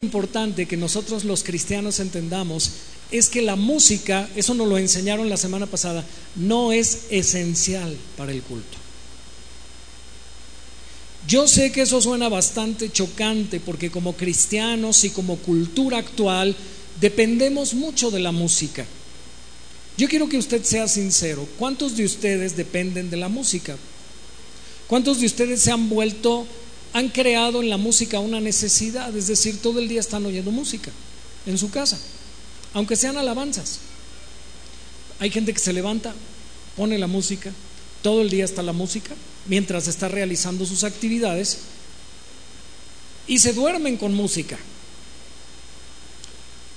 importante que nosotros los cristianos entendamos es que la música, eso nos lo enseñaron la semana pasada, no es esencial para el culto. Yo sé que eso suena bastante chocante porque como cristianos y como cultura actual dependemos mucho de la música. Yo quiero que usted sea sincero. ¿Cuántos de ustedes dependen de la música? ¿Cuántos de ustedes se han vuelto han creado en la música una necesidad, es decir, todo el día están oyendo música en su casa, aunque sean alabanzas. Hay gente que se levanta, pone la música, todo el día está la música, mientras está realizando sus actividades, y se duermen con música.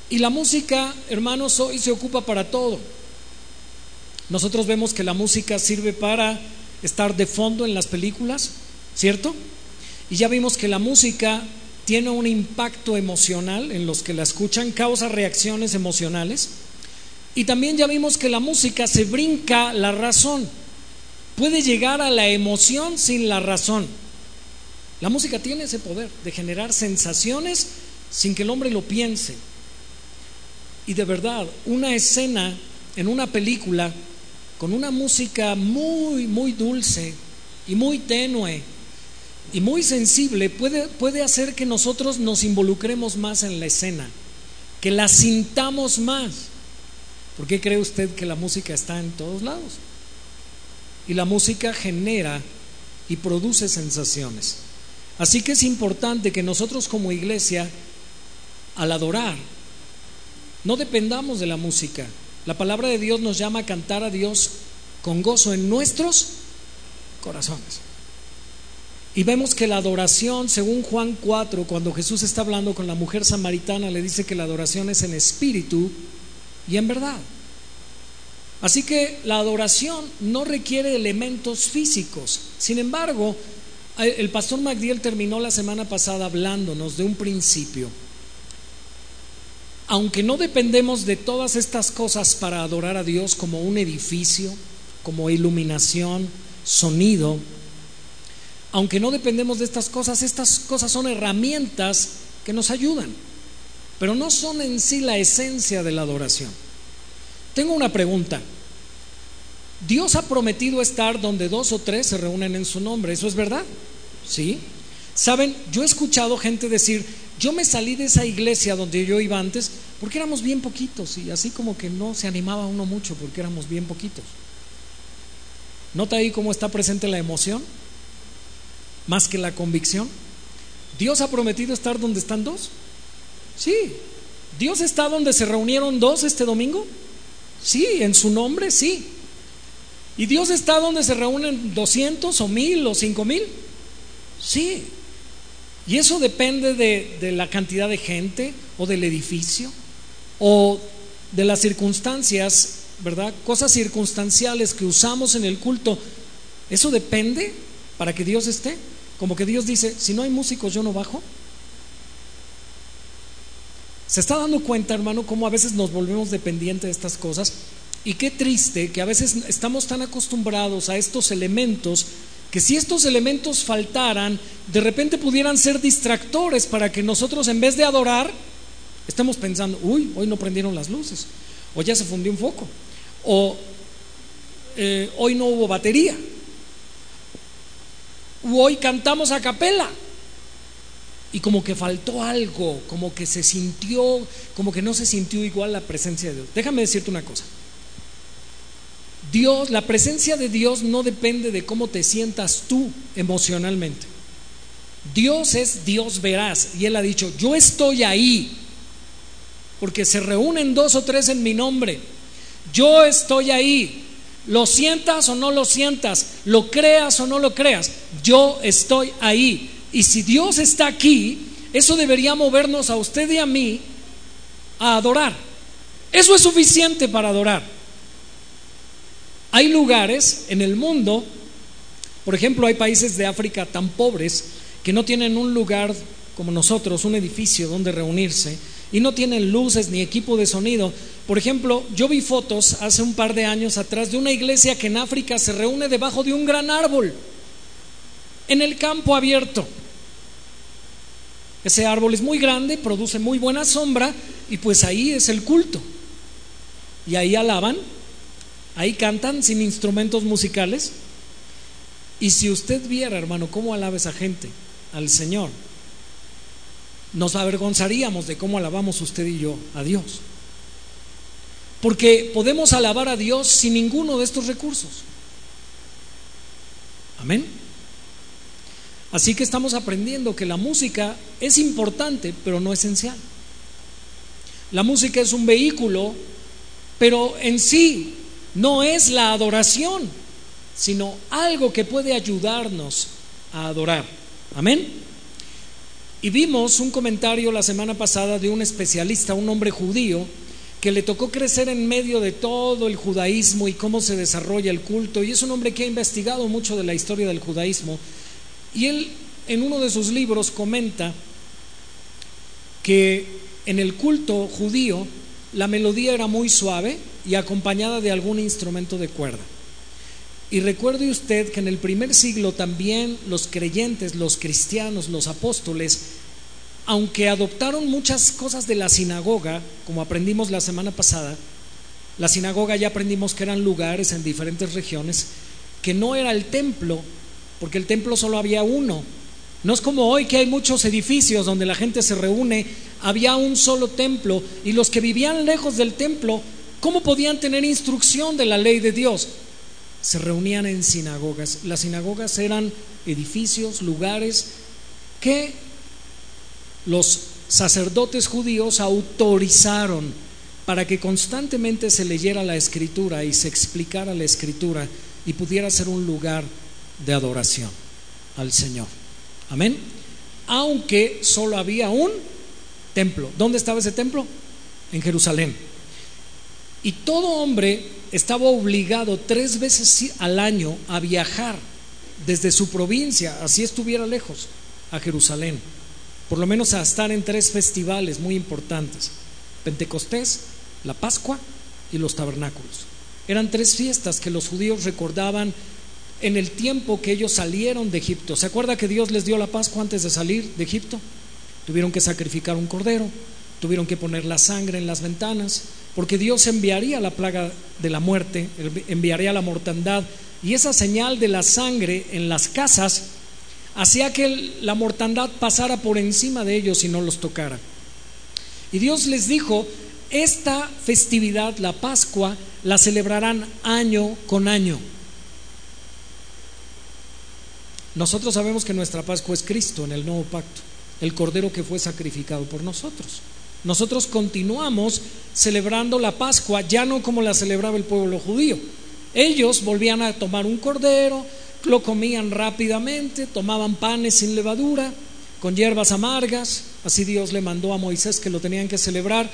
Y la música, hermanos, hoy se ocupa para todo. Nosotros vemos que la música sirve para estar de fondo en las películas, ¿cierto? Y ya vimos que la música tiene un impacto emocional en los que la escuchan, causa reacciones emocionales. Y también ya vimos que la música se brinca la razón. Puede llegar a la emoción sin la razón. La música tiene ese poder de generar sensaciones sin que el hombre lo piense. Y de verdad, una escena en una película con una música muy, muy dulce y muy tenue y muy sensible puede, puede hacer que nosotros nos involucremos más en la escena, que la sintamos más. ¿Por qué cree usted que la música está en todos lados? Y la música genera y produce sensaciones. Así que es importante que nosotros como iglesia, al adorar, no dependamos de la música. La palabra de Dios nos llama a cantar a Dios con gozo en nuestros corazones. Y vemos que la adoración, según Juan 4, cuando Jesús está hablando con la mujer samaritana, le dice que la adoración es en espíritu y en verdad. Así que la adoración no requiere elementos físicos. Sin embargo, el pastor Magdiel terminó la semana pasada hablándonos de un principio. Aunque no dependemos de todas estas cosas para adorar a Dios como un edificio, como iluminación, sonido, aunque no dependemos de estas cosas, estas cosas son herramientas que nos ayudan, pero no son en sí la esencia de la adoración. Tengo una pregunta. Dios ha prometido estar donde dos o tres se reúnen en su nombre, ¿eso es verdad? ¿Sí? Saben, yo he escuchado gente decir, yo me salí de esa iglesia donde yo iba antes porque éramos bien poquitos y así como que no se animaba uno mucho porque éramos bien poquitos. ¿Nota ahí cómo está presente la emoción? Más que la convicción? ¿Dios ha prometido estar donde están dos? Sí. ¿Dios está donde se reunieron dos este domingo? Sí, en su nombre, sí. ¿Y Dios está donde se reúnen 200 o mil o cinco mil? Sí. ¿Y eso depende de, de la cantidad de gente o del edificio o de las circunstancias, ¿verdad? Cosas circunstanciales que usamos en el culto. ¿Eso depende para que Dios esté? Como que Dios dice, si no hay músicos yo no bajo. Se está dando cuenta, hermano, cómo a veces nos volvemos dependientes de estas cosas. Y qué triste que a veces estamos tan acostumbrados a estos elementos que si estos elementos faltaran, de repente pudieran ser distractores para que nosotros en vez de adorar, estemos pensando, uy, hoy no prendieron las luces, o ya se fundió un foco, o eh, hoy no hubo batería hoy cantamos a capela. Y como que faltó algo, como que se sintió, como que no se sintió igual la presencia de Dios. Déjame decirte una cosa. Dios, la presencia de Dios no depende de cómo te sientas tú emocionalmente. Dios es Dios veraz y Él ha dicho, yo estoy ahí, porque se reúnen dos o tres en mi nombre. Yo estoy ahí. Lo sientas o no lo sientas, lo creas o no lo creas, yo estoy ahí. Y si Dios está aquí, eso debería movernos a usted y a mí a adorar. Eso es suficiente para adorar. Hay lugares en el mundo, por ejemplo, hay países de África tan pobres que no tienen un lugar como nosotros, un edificio donde reunirse, y no tienen luces ni equipo de sonido. Por ejemplo, yo vi fotos hace un par de años atrás de una iglesia que en África se reúne debajo de un gran árbol, en el campo abierto. Ese árbol es muy grande, produce muy buena sombra y pues ahí es el culto. Y ahí alaban, ahí cantan sin instrumentos musicales. Y si usted viera, hermano, cómo alaba esa gente al Señor, nos avergonzaríamos de cómo alabamos usted y yo a Dios. Porque podemos alabar a Dios sin ninguno de estos recursos. Amén. Así que estamos aprendiendo que la música es importante, pero no esencial. La música es un vehículo, pero en sí no es la adoración, sino algo que puede ayudarnos a adorar. Amén. Y vimos un comentario la semana pasada de un especialista, un hombre judío, que le tocó crecer en medio de todo el judaísmo y cómo se desarrolla el culto, y es un hombre que ha investigado mucho de la historia del judaísmo, y él en uno de sus libros comenta que en el culto judío la melodía era muy suave y acompañada de algún instrumento de cuerda. Y recuerde usted que en el primer siglo también los creyentes, los cristianos, los apóstoles, aunque adoptaron muchas cosas de la sinagoga, como aprendimos la semana pasada, la sinagoga ya aprendimos que eran lugares en diferentes regiones, que no era el templo, porque el templo solo había uno. No es como hoy que hay muchos edificios donde la gente se reúne, había un solo templo y los que vivían lejos del templo, ¿cómo podían tener instrucción de la ley de Dios? Se reunían en sinagogas. Las sinagogas eran edificios, lugares que los sacerdotes judíos autorizaron para que constantemente se leyera la escritura y se explicara la escritura y pudiera ser un lugar de adoración al Señor. Amén. Aunque solo había un templo. ¿Dónde estaba ese templo? En Jerusalén. Y todo hombre estaba obligado tres veces al año a viajar desde su provincia, así estuviera lejos, a Jerusalén por lo menos a estar en tres festivales muy importantes, Pentecostés, la Pascua y los tabernáculos. Eran tres fiestas que los judíos recordaban en el tiempo que ellos salieron de Egipto. ¿Se acuerda que Dios les dio la Pascua antes de salir de Egipto? Tuvieron que sacrificar un cordero, tuvieron que poner la sangre en las ventanas, porque Dios enviaría la plaga de la muerte, enviaría la mortandad, y esa señal de la sangre en las casas hacía que la mortandad pasara por encima de ellos y no los tocara. Y Dios les dijo, esta festividad, la Pascua, la celebrarán año con año. Nosotros sabemos que nuestra Pascua es Cristo en el nuevo pacto, el Cordero que fue sacrificado por nosotros. Nosotros continuamos celebrando la Pascua ya no como la celebraba el pueblo judío. Ellos volvían a tomar un cordero, lo comían rápidamente, tomaban panes sin levadura, con hierbas amargas, así Dios le mandó a Moisés que lo tenían que celebrar,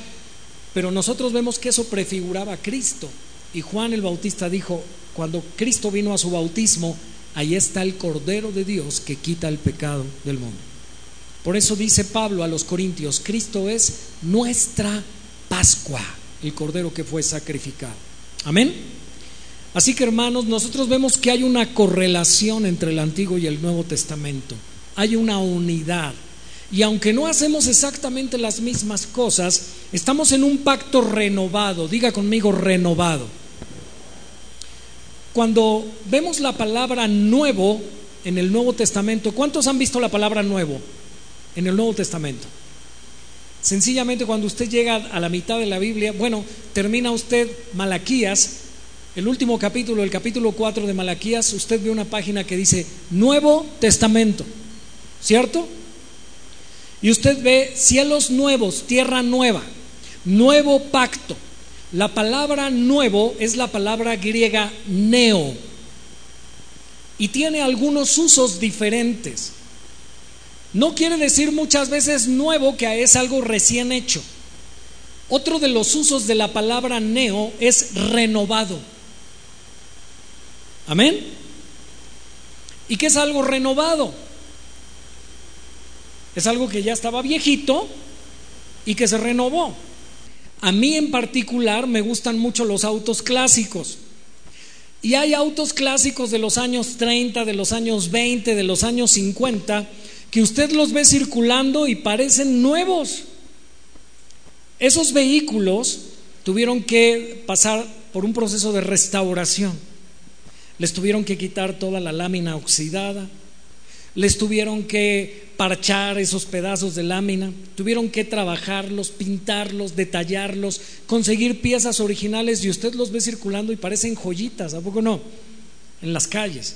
pero nosotros vemos que eso prefiguraba a Cristo. Y Juan el Bautista dijo, cuando Cristo vino a su bautismo, ahí está el Cordero de Dios que quita el pecado del mundo. Por eso dice Pablo a los Corintios, Cristo es nuestra Pascua, el Cordero que fue sacrificado. Amén. Así que hermanos, nosotros vemos que hay una correlación entre el Antiguo y el Nuevo Testamento. Hay una unidad. Y aunque no hacemos exactamente las mismas cosas, estamos en un pacto renovado. Diga conmigo renovado. Cuando vemos la palabra nuevo en el Nuevo Testamento, ¿cuántos han visto la palabra nuevo en el Nuevo Testamento? Sencillamente cuando usted llega a la mitad de la Biblia, bueno, termina usted Malaquías el último capítulo, el capítulo 4 de Malaquías, usted ve una página que dice Nuevo Testamento, ¿cierto? Y usted ve cielos nuevos, tierra nueva, nuevo pacto. La palabra nuevo es la palabra griega neo y tiene algunos usos diferentes. No quiere decir muchas veces nuevo que es algo recién hecho. Otro de los usos de la palabra neo es renovado. Amén. ¿Y qué es algo renovado? Es algo que ya estaba viejito y que se renovó. A mí en particular me gustan mucho los autos clásicos. Y hay autos clásicos de los años 30, de los años 20, de los años 50, que usted los ve circulando y parecen nuevos. Esos vehículos tuvieron que pasar por un proceso de restauración. Les tuvieron que quitar toda la lámina oxidada, les tuvieron que parchar esos pedazos de lámina, tuvieron que trabajarlos, pintarlos, detallarlos, conseguir piezas originales y usted los ve circulando y parecen joyitas, ¿a poco no? En las calles.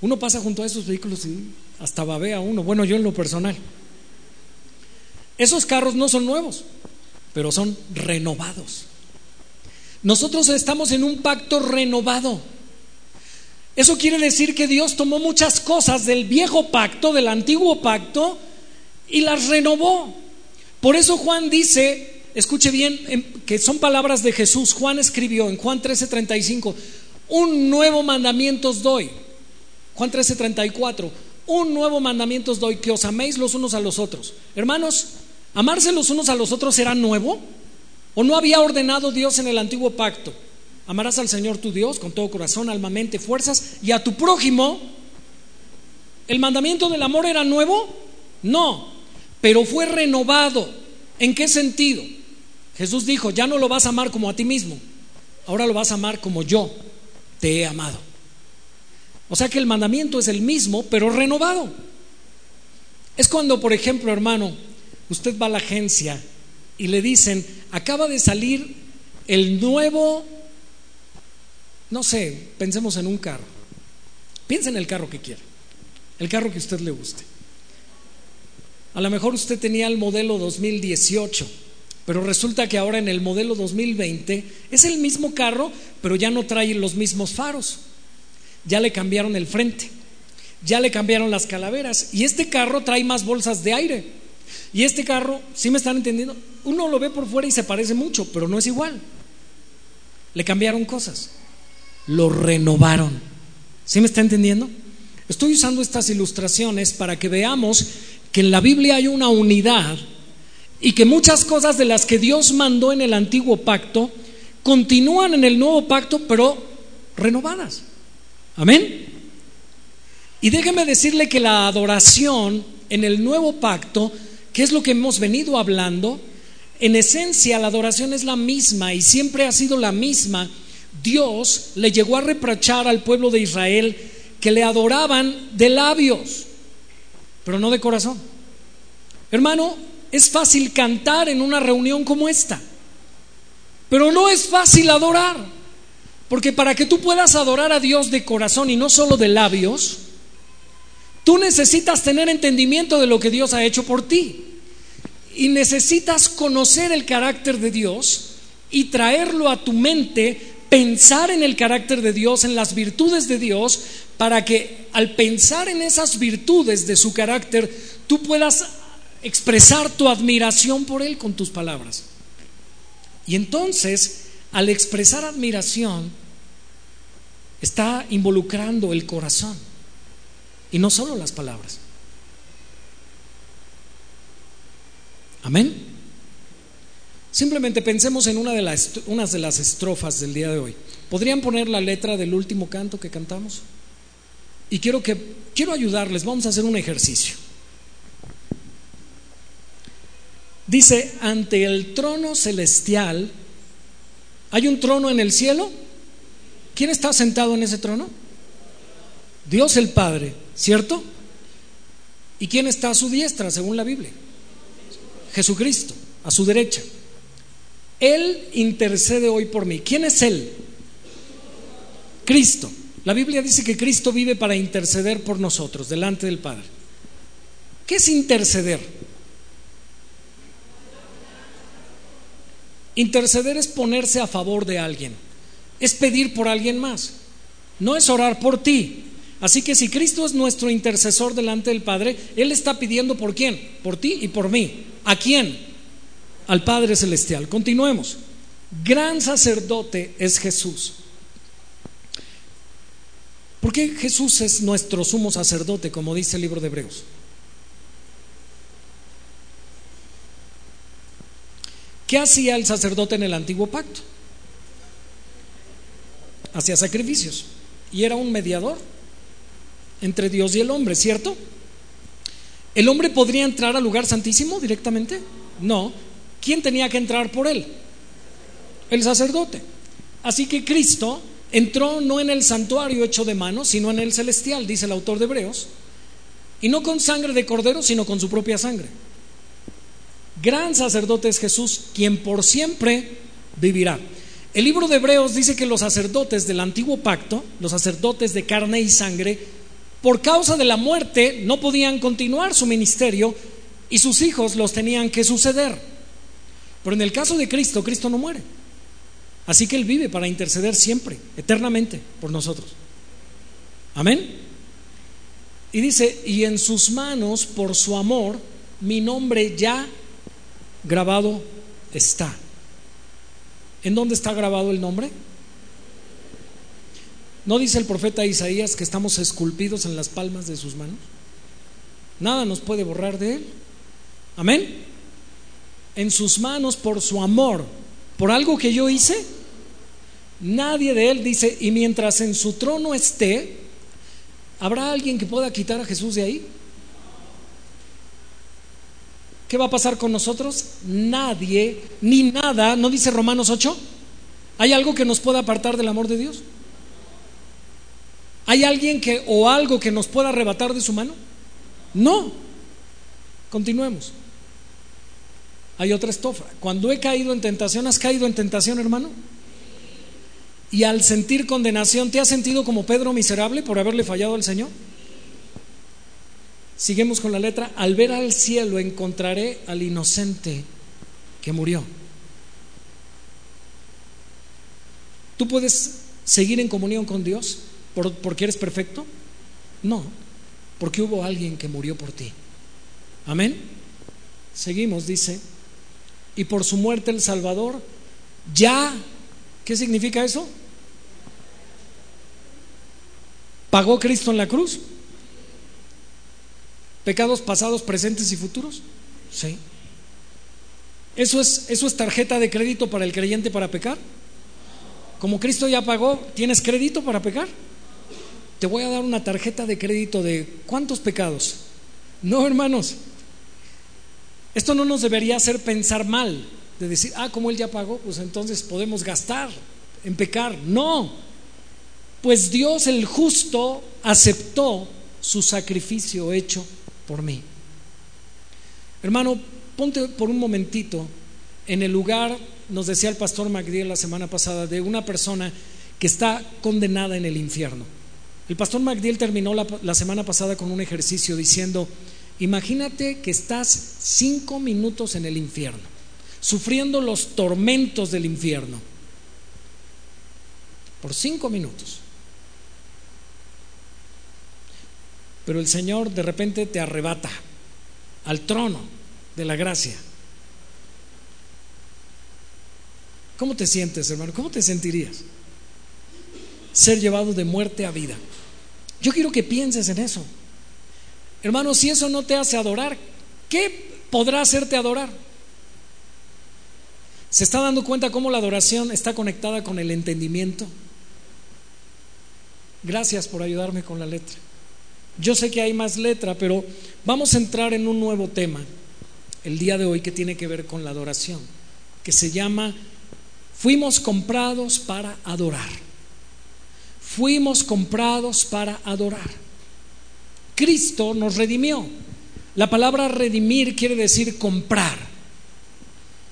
Uno pasa junto a esos vehículos y hasta babea uno, bueno, yo en lo personal. Esos carros no son nuevos, pero son renovados. Nosotros estamos en un pacto renovado. Eso quiere decir que Dios tomó muchas cosas del viejo pacto, del antiguo pacto, y las renovó. Por eso Juan dice, escuche bien, que son palabras de Jesús. Juan escribió en Juan 13:35, un nuevo mandamiento os doy. Juan 13:34, un nuevo mandamiento os doy, que os améis los unos a los otros. Hermanos, amarse los unos a los otros era nuevo. ¿O no había ordenado Dios en el antiguo pacto? Amarás al Señor tu Dios con todo corazón, alma, mente, fuerzas y a tu prójimo. ¿El mandamiento del amor era nuevo? No, pero fue renovado. ¿En qué sentido? Jesús dijo, ya no lo vas a amar como a ti mismo, ahora lo vas a amar como yo te he amado. O sea que el mandamiento es el mismo, pero renovado. Es cuando, por ejemplo, hermano, usted va a la agencia y le dicen, acaba de salir el nuevo no sé, pensemos en un carro. Piensa en el carro que quiera, el carro que usted le guste. A lo mejor usted tenía el modelo 2018, pero resulta que ahora en el modelo 2020 es el mismo carro, pero ya no trae los mismos faros. Ya le cambiaron el frente, ya le cambiaron las calaveras y este carro trae más bolsas de aire. Y este carro, si me están entendiendo? Uno lo ve por fuera y se parece mucho, pero no es igual. Le cambiaron cosas lo renovaron. ¿Sí me está entendiendo? Estoy usando estas ilustraciones para que veamos que en la Biblia hay una unidad y que muchas cosas de las que Dios mandó en el antiguo pacto continúan en el nuevo pacto, pero renovadas. Amén. Y déjeme decirle que la adoración en el nuevo pacto, que es lo que hemos venido hablando, en esencia la adoración es la misma y siempre ha sido la misma Dios le llegó a reprochar al pueblo de Israel que le adoraban de labios, pero no de corazón. Hermano, es fácil cantar en una reunión como esta, pero no es fácil adorar, porque para que tú puedas adorar a Dios de corazón y no solo de labios, tú necesitas tener entendimiento de lo que Dios ha hecho por ti y necesitas conocer el carácter de Dios y traerlo a tu mente pensar en el carácter de Dios, en las virtudes de Dios, para que al pensar en esas virtudes de su carácter, tú puedas expresar tu admiración por Él con tus palabras. Y entonces, al expresar admiración, está involucrando el corazón y no solo las palabras. Amén. Simplemente pensemos en una de las, unas de las estrofas del día de hoy. ¿Podrían poner la letra del último canto que cantamos? Y quiero que quiero ayudarles, vamos a hacer un ejercicio. Dice, ante el trono celestial, ¿hay un trono en el cielo? ¿Quién está sentado en ese trono? Dios el Padre, ¿cierto? ¿Y quién está a su diestra, según la Biblia? Jesucristo, a su derecha. Él intercede hoy por mí. ¿Quién es Él? Cristo. La Biblia dice que Cristo vive para interceder por nosotros delante del Padre. ¿Qué es interceder? Interceder es ponerse a favor de alguien, es pedir por alguien más, no es orar por ti. Así que si Cristo es nuestro intercesor delante del Padre, Él está pidiendo por quién, por ti y por mí. ¿A quién? al Padre Celestial. Continuemos. Gran sacerdote es Jesús. ¿Por qué Jesús es nuestro sumo sacerdote, como dice el libro de Hebreos? ¿Qué hacía el sacerdote en el antiguo pacto? Hacía sacrificios y era un mediador entre Dios y el hombre, ¿cierto? ¿El hombre podría entrar al lugar santísimo directamente? No. ¿Quién tenía que entrar por él? El sacerdote. Así que Cristo entró no en el santuario hecho de manos, sino en el celestial, dice el autor de Hebreos, y no con sangre de cordero, sino con su propia sangre. Gran sacerdote es Jesús, quien por siempre vivirá. El libro de Hebreos dice que los sacerdotes del antiguo pacto, los sacerdotes de carne y sangre, por causa de la muerte no podían continuar su ministerio y sus hijos los tenían que suceder. Pero en el caso de Cristo, Cristo no muere. Así que Él vive para interceder siempre, eternamente, por nosotros. Amén. Y dice, y en sus manos, por su amor, mi nombre ya grabado está. ¿En dónde está grabado el nombre? ¿No dice el profeta Isaías que estamos esculpidos en las palmas de sus manos? Nada nos puede borrar de él. Amén. En sus manos por su amor, por algo que yo hice, nadie de él dice, y mientras en su trono esté, ¿habrá alguien que pueda quitar a Jesús de ahí? ¿Qué va a pasar con nosotros? Nadie, ni nada, ¿no dice Romanos 8? ¿Hay algo que nos pueda apartar del amor de Dios? ¿Hay alguien que o algo que nos pueda arrebatar de su mano? No. Continuemos. Hay otra estofa. Cuando he caído en tentación, ¿has caído en tentación, hermano? Y al sentir condenación, ¿te has sentido como Pedro miserable por haberle fallado al Señor? Seguimos con la letra. Al ver al cielo encontraré al inocente que murió. ¿Tú puedes seguir en comunión con Dios porque eres perfecto? No, porque hubo alguien que murió por ti. Amén. Seguimos, dice, y por su muerte el Salvador ya, ¿qué significa eso? ¿Pagó Cristo en la cruz? ¿Pecados pasados, presentes y futuros? Sí. ¿Eso es, ¿Eso es tarjeta de crédito para el creyente para pecar? Como Cristo ya pagó, ¿tienes crédito para pecar? Te voy a dar una tarjeta de crédito de ¿cuántos pecados? No, hermanos. Esto no nos debería hacer pensar mal, de decir, ah, como Él ya pagó, pues entonces podemos gastar en pecar. No, pues Dios el justo aceptó su sacrificio hecho por mí. Hermano, ponte por un momentito en el lugar, nos decía el pastor Magdiel la semana pasada, de una persona que está condenada en el infierno. El pastor Magdiel terminó la semana pasada con un ejercicio diciendo, imagínate que estás cinco minutos en el infierno, sufriendo los tormentos del infierno, por cinco minutos. Pero el Señor de repente te arrebata al trono de la gracia. ¿Cómo te sientes, hermano? ¿Cómo te sentirías? Ser llevado de muerte a vida. Yo quiero que pienses en eso. Hermano, si eso no te hace adorar, ¿qué podrá hacerte adorar? ¿Se está dando cuenta cómo la adoración está conectada con el entendimiento? Gracias por ayudarme con la letra. Yo sé que hay más letra, pero vamos a entrar en un nuevo tema el día de hoy que tiene que ver con la adoración, que se llama Fuimos comprados para adorar. Fuimos comprados para adorar. Cristo nos redimió. La palabra redimir quiere decir comprar.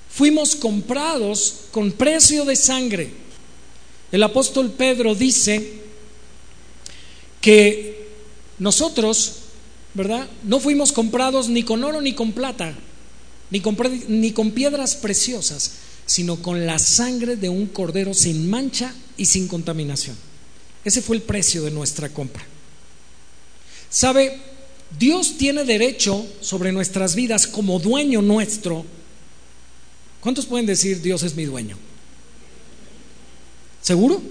Fuimos comprados con precio de sangre. El apóstol Pedro dice que nosotros, ¿verdad? No fuimos comprados ni con oro ni con plata, ni con, piedras preciosas, sino con la sangre de un cordero sin mancha y sin contaminación. Ese fue el precio de nuestra compra. ¿Sabe? Dios tiene derecho sobre nuestras vidas como dueño nuestro. ¿Cuántos pueden decir Dios es mi dueño? ¿Seguro?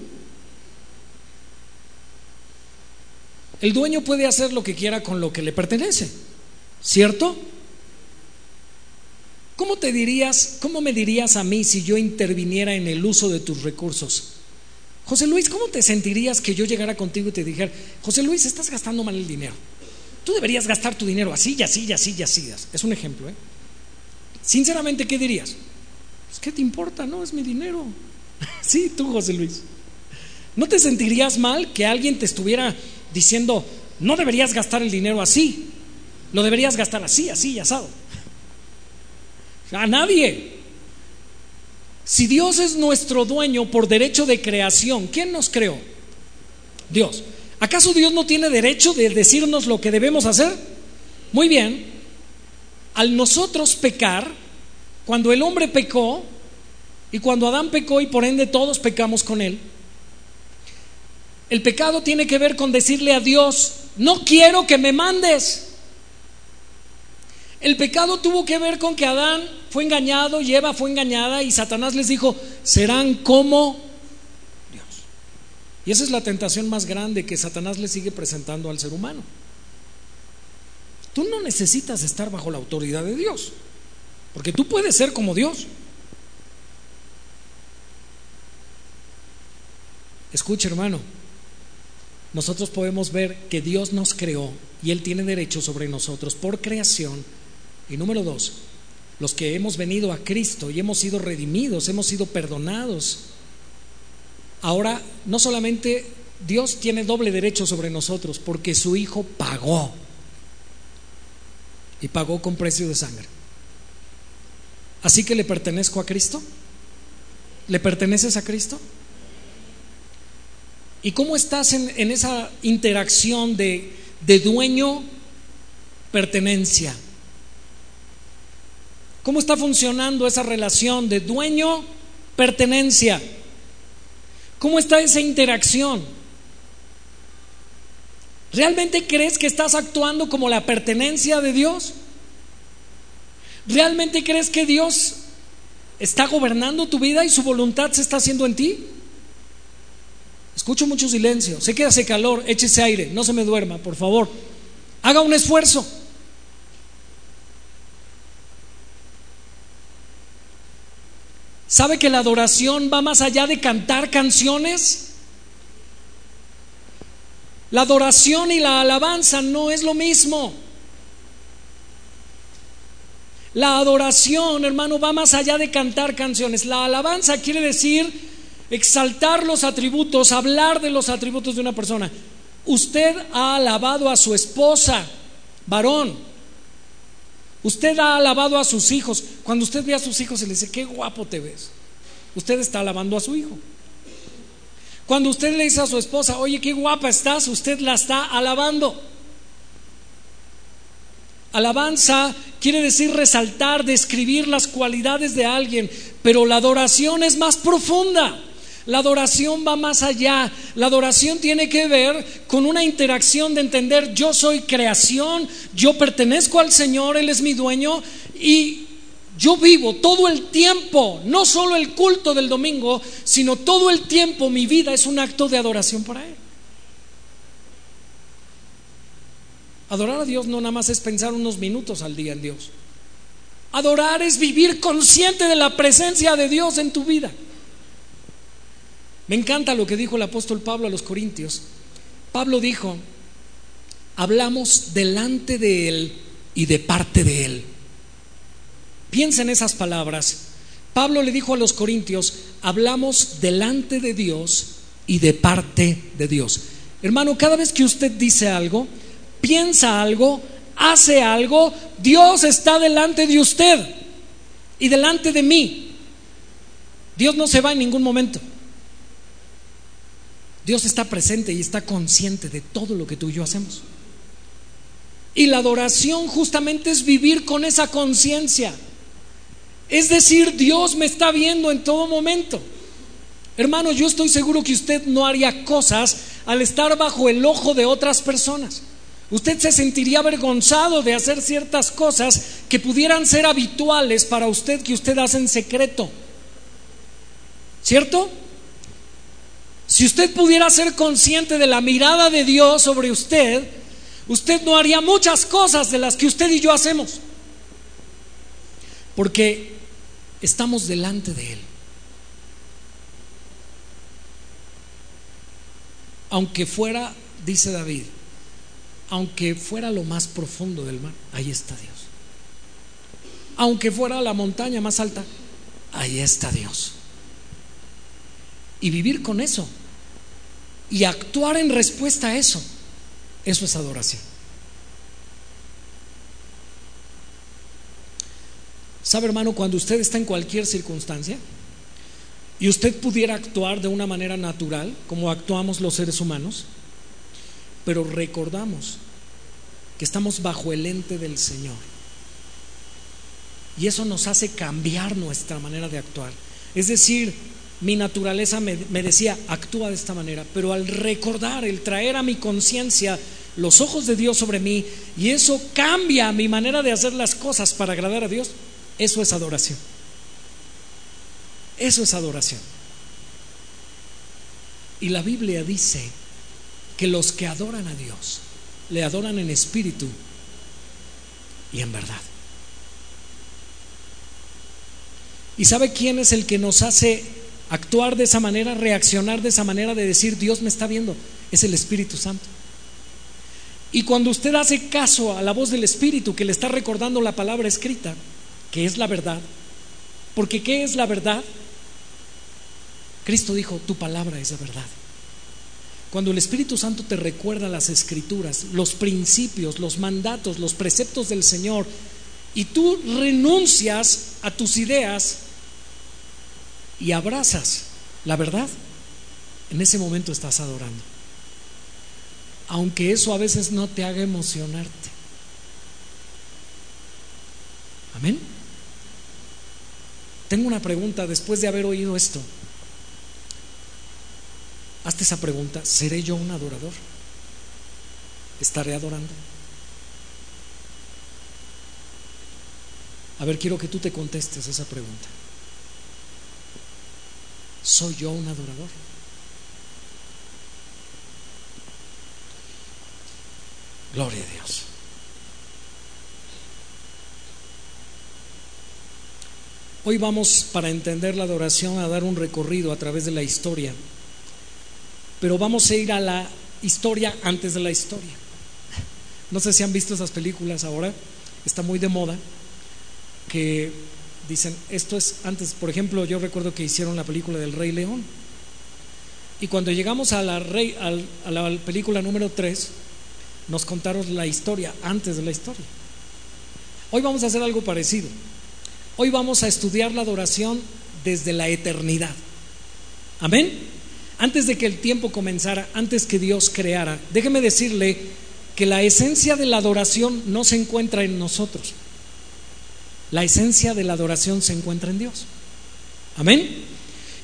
El dueño puede hacer lo que quiera con lo que le pertenece, ¿cierto? ¿Cómo te dirías, cómo me dirías a mí si yo interviniera en el uso de tus recursos? José Luis, ¿cómo te sentirías que yo llegara contigo y te dijera, José Luis, estás gastando mal el dinero? tú deberías gastar tu dinero así y así y así y así. Es un ejemplo, ¿eh? Sinceramente, ¿qué dirías? Pues, ¿qué te importa? No, es mi dinero. sí, tú, José Luis. ¿No te sentirías mal que alguien te estuviera diciendo, no deberías gastar el dinero así, lo deberías gastar así, así asado? A nadie. Si Dios es nuestro dueño por derecho de creación, ¿quién nos creó? Dios. ¿Acaso Dios no tiene derecho de decirnos lo que debemos hacer? Muy bien. Al nosotros pecar, cuando el hombre pecó, y cuando Adán pecó y por ende todos pecamos con él, el pecado tiene que ver con decirle a Dios, no quiero que me mandes. El pecado tuvo que ver con que Adán fue engañado y Eva fue engañada y Satanás les dijo, serán como Dios. Y esa es la tentación más grande que Satanás le sigue presentando al ser humano. Tú no necesitas estar bajo la autoridad de Dios, porque tú puedes ser como Dios. Escucha hermano, nosotros podemos ver que Dios nos creó y Él tiene derecho sobre nosotros por creación. Y número dos, los que hemos venido a Cristo y hemos sido redimidos, hemos sido perdonados. Ahora, no solamente Dios tiene doble derecho sobre nosotros, porque su Hijo pagó. Y pagó con precio de sangre. Así que le pertenezco a Cristo. ¿Le perteneces a Cristo? ¿Y cómo estás en, esa interacción de, de dueño-pertenencia? ¿Cómo está funcionando esa relación de dueño-pertenencia? ¿Cómo está esa interacción? ¿Realmente crees que estás actuando como la pertenencia de Dios? ¿Realmente crees que Dios está gobernando tu vida y su voluntad se está haciendo en ti? Escucho mucho silencio. Sé que hace calor, échese aire, no se me duerma, por favor. Haga un esfuerzo. ¿Sabe que la adoración va más allá de cantar canciones? La adoración y la alabanza no es lo mismo. La adoración, hermano, va más allá de cantar canciones. La alabanza quiere decir exaltar los atributos, hablar de los atributos de una persona. Usted ha alabado a su esposa, varón. Usted ha alabado a sus hijos. Cuando usted ve a sus hijos y le dice, qué guapo te ves, usted está alabando a su hijo. Cuando usted le dice a su esposa, oye, qué guapa estás, usted la está alabando. Alabanza quiere decir resaltar, describir las cualidades de alguien, pero la adoración es más profunda. La adoración va más allá. La adoración tiene que ver con una interacción de entender yo soy creación, yo pertenezco al Señor, Él es mi dueño y yo vivo todo el tiempo, no solo el culto del domingo, sino todo el tiempo mi vida es un acto de adoración para Él. Adorar a Dios no nada más es pensar unos minutos al día en Dios. Adorar es vivir consciente de la presencia de Dios en tu vida. Me encanta lo que dijo el apóstol Pablo a los Corintios. Pablo dijo, hablamos delante de Él y de parte de Él. Piensa en esas palabras. Pablo le dijo a los Corintios, hablamos delante de Dios y de parte de Dios. Hermano, cada vez que usted dice algo, piensa algo, hace algo, Dios está delante de usted y delante de mí. Dios no se va en ningún momento. Dios está presente y está consciente de todo lo que tú y yo hacemos. Y la adoración justamente es vivir con esa conciencia. Es decir, Dios me está viendo en todo momento. Hermano, yo estoy seguro que usted no haría cosas al estar bajo el ojo de otras personas. Usted se sentiría avergonzado de hacer ciertas cosas que pudieran ser habituales para usted que usted hace en secreto. ¿Cierto? Si usted pudiera ser consciente de la mirada de Dios sobre usted, usted no haría muchas cosas de las que usted y yo hacemos. Porque estamos delante de Él. Aunque fuera, dice David, aunque fuera lo más profundo del mar, ahí está Dios. Aunque fuera la montaña más alta, ahí está Dios. Y vivir con eso y actuar en respuesta a eso, eso es adoración. ¿Sabe hermano, cuando usted está en cualquier circunstancia y usted pudiera actuar de una manera natural, como actuamos los seres humanos, pero recordamos que estamos bajo el ente del Señor. Y eso nos hace cambiar nuestra manera de actuar. Es decir, mi naturaleza me, decía, actúa de esta manera, pero al recordar, el traer a mi conciencia los ojos de Dios sobre mí, y eso cambia mi manera de hacer las cosas para agradar a Dios, eso es adoración. Eso es adoración. Y la Biblia dice que los que adoran a Dios, le adoran en espíritu y en verdad. ¿Y sabe quién es el que nos hace actuar de esa manera, reaccionar de esa manera de decir Dios me está viendo? Es el Espíritu Santo. Y cuando usted hace caso a la voz del Espíritu que le está recordando la palabra escrita, que es la verdad, porque ¿qué es la verdad? Cristo dijo, tu palabra es la verdad. Cuando el Espíritu Santo te recuerda las escrituras, los principios, los mandatos, los preceptos del Señor, y tú renuncias a tus ideas y abrazas la verdad, en ese momento estás adorando. Aunque eso a veces no te haga emocionarte. Amén. Tengo una pregunta después de haber oído esto. Hazte esa pregunta, ¿seré yo un adorador? ¿Estaré adorando? A ver, quiero que tú te contestes esa pregunta. ¿Soy yo un adorador? Gloria a Dios. Hoy vamos, para entender la adoración, a dar un recorrido a través de la historia pero vamos a ir a la historia antes de la historia. No sé si han visto esas películas ahora, está muy de moda, que dicen, esto es antes, por ejemplo, yo recuerdo que hicieron la película del Rey León, y cuando llegamos a la, rey, a la película número 3, nos contaron la historia antes de la historia. Hoy vamos a hacer algo parecido. Hoy vamos a estudiar la adoración desde la eternidad. Amén antes de que el tiempo comenzara, antes que Dios creara, déjeme decirle que la esencia de la adoración no se encuentra en nosotros. La esencia de la adoración se encuentra en Dios. Amén.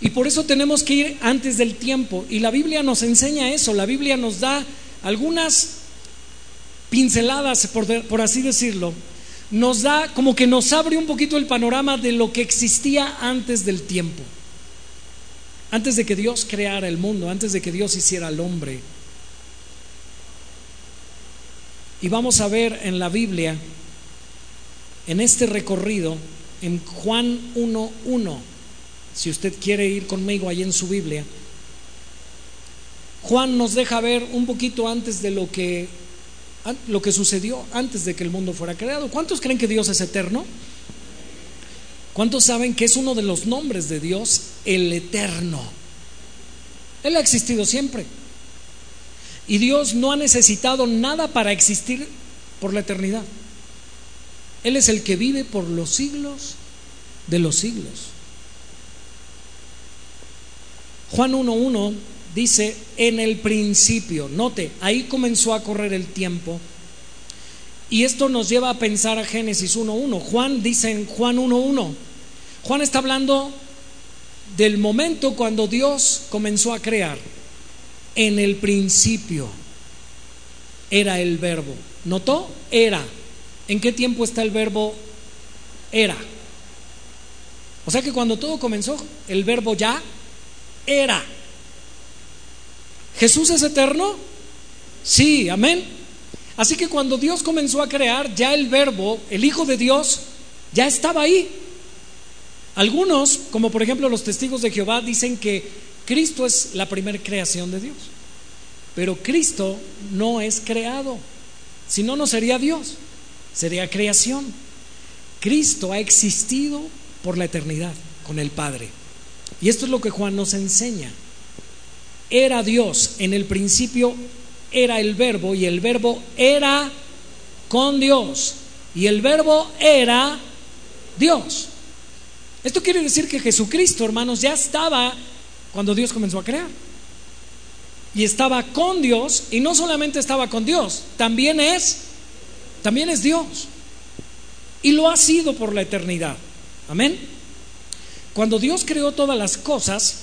Y por eso tenemos que ir antes del tiempo. Y la Biblia nos enseña eso. La Biblia nos da algunas pinceladas, por, así decirlo. Nos da como que nos abre un poquito el panorama de lo que existía antes del tiempo. Antes de que Dios creara el mundo, antes de que Dios hiciera al hombre. Y vamos a ver en la Biblia, en este recorrido, en Juan 1.1, si usted quiere ir conmigo ahí en su Biblia, Juan nos deja ver un poquito antes de lo que, lo que sucedió antes de que el mundo fuera creado. ¿Cuántos creen que Dios es eterno? ¿Cuántos saben que es uno de los nombres de Dios, el eterno? Él ha existido siempre. Y Dios no ha necesitado nada para existir por la eternidad. Él es el que vive por los siglos de los siglos. Juan 1.1 dice, en el principio, note, ahí comenzó a correr el tiempo. Y esto nos lleva a pensar a Génesis 1.1. Juan dice en Juan 1.1, Juan está hablando del momento cuando Dios comenzó a crear. En el principio era el verbo. ¿Notó? Era. ¿En qué tiempo está el verbo era? O sea que cuando todo comenzó, el verbo ya era. ¿Jesús es eterno? Sí, amén. Así que cuando Dios comenzó a crear, ya el verbo, el Hijo de Dios, ya estaba ahí. Algunos, como por ejemplo los testigos de Jehová, dicen que Cristo es la primera creación de Dios. Pero Cristo no es creado. Si no, no sería Dios, sería creación. Cristo ha existido por la eternidad con el Padre. Y esto es lo que Juan nos enseña. Era Dios, en el principio era el verbo y el verbo era con Dios y el verbo era Dios. Esto quiere decir que Jesucristo, hermanos, ya estaba cuando Dios comenzó a crear. Y estaba con Dios y no solamente estaba con Dios, también es también es Dios. Y lo ha sido por la eternidad. Amén. Cuando Dios creó todas las cosas,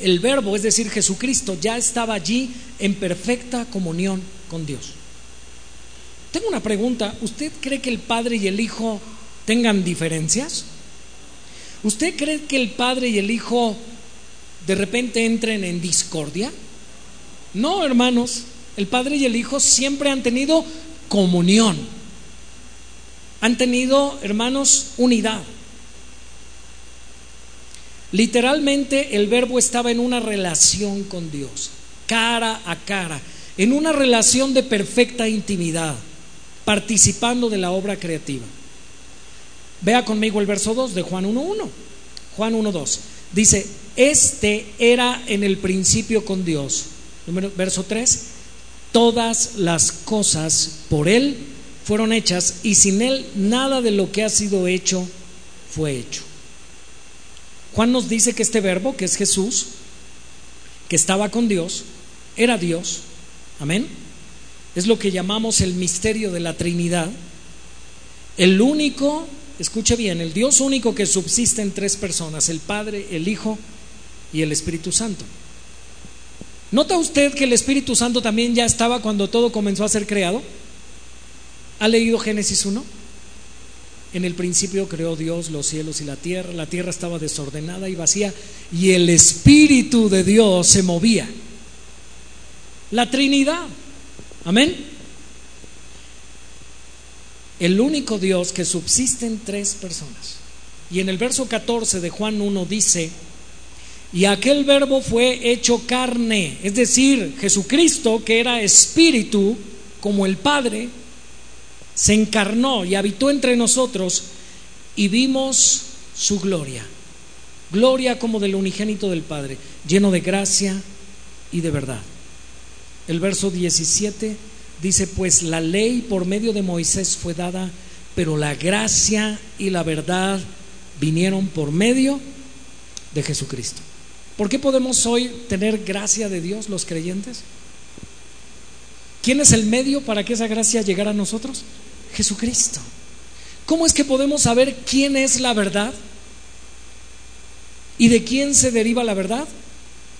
el verbo, es decir, Jesucristo, ya estaba allí en perfecta comunión con Dios. Tengo una pregunta, ¿usted cree que el Padre y el Hijo tengan diferencias? ¿Usted cree que el Padre y el Hijo de repente entren en discordia? No, hermanos, el Padre y el Hijo siempre han tenido comunión. Han tenido, hermanos, unidad. Literalmente el verbo estaba en una relación con Dios, cara a cara, en una relación de perfecta intimidad, participando de la obra creativa. Vea conmigo el verso 2 de Juan 1.1. Juan 1.2. Dice, este era en el principio con Dios. Número, verso 3, todas las cosas por Él fueron hechas y sin Él nada de lo que ha sido hecho fue hecho. Juan nos dice que este verbo, que es Jesús, que estaba con Dios, era Dios. Amén. Es lo que llamamos el misterio de la Trinidad. El único, escuche bien, el Dios único que subsiste en tres personas, el Padre, el Hijo y el Espíritu Santo. ¿Nota usted que el Espíritu Santo también ya estaba cuando todo comenzó a ser creado? ¿Ha leído Génesis 1? En el principio creó Dios los cielos y la tierra, la tierra estaba desordenada y vacía y el Espíritu de Dios se movía. La Trinidad. Amén. El único Dios que subsiste en tres personas. Y en el verso 14 de Juan 1 dice, y aquel verbo fue hecho carne, es decir, Jesucristo, que era espíritu, como el Padre, se encarnó y habitó entre nosotros y vimos su gloria. Gloria como del unigénito del Padre, lleno de gracia y de verdad. El verso 17 dice, pues la ley por medio de Moisés fue dada, pero la gracia y la verdad vinieron por medio de Jesucristo. ¿Por qué podemos hoy tener gracia de Dios los creyentes? ¿Quién es el medio para que esa gracia llegara a nosotros? Jesucristo. ¿Cómo es que podemos saber quién es la verdad? ¿Y de quién se deriva la verdad?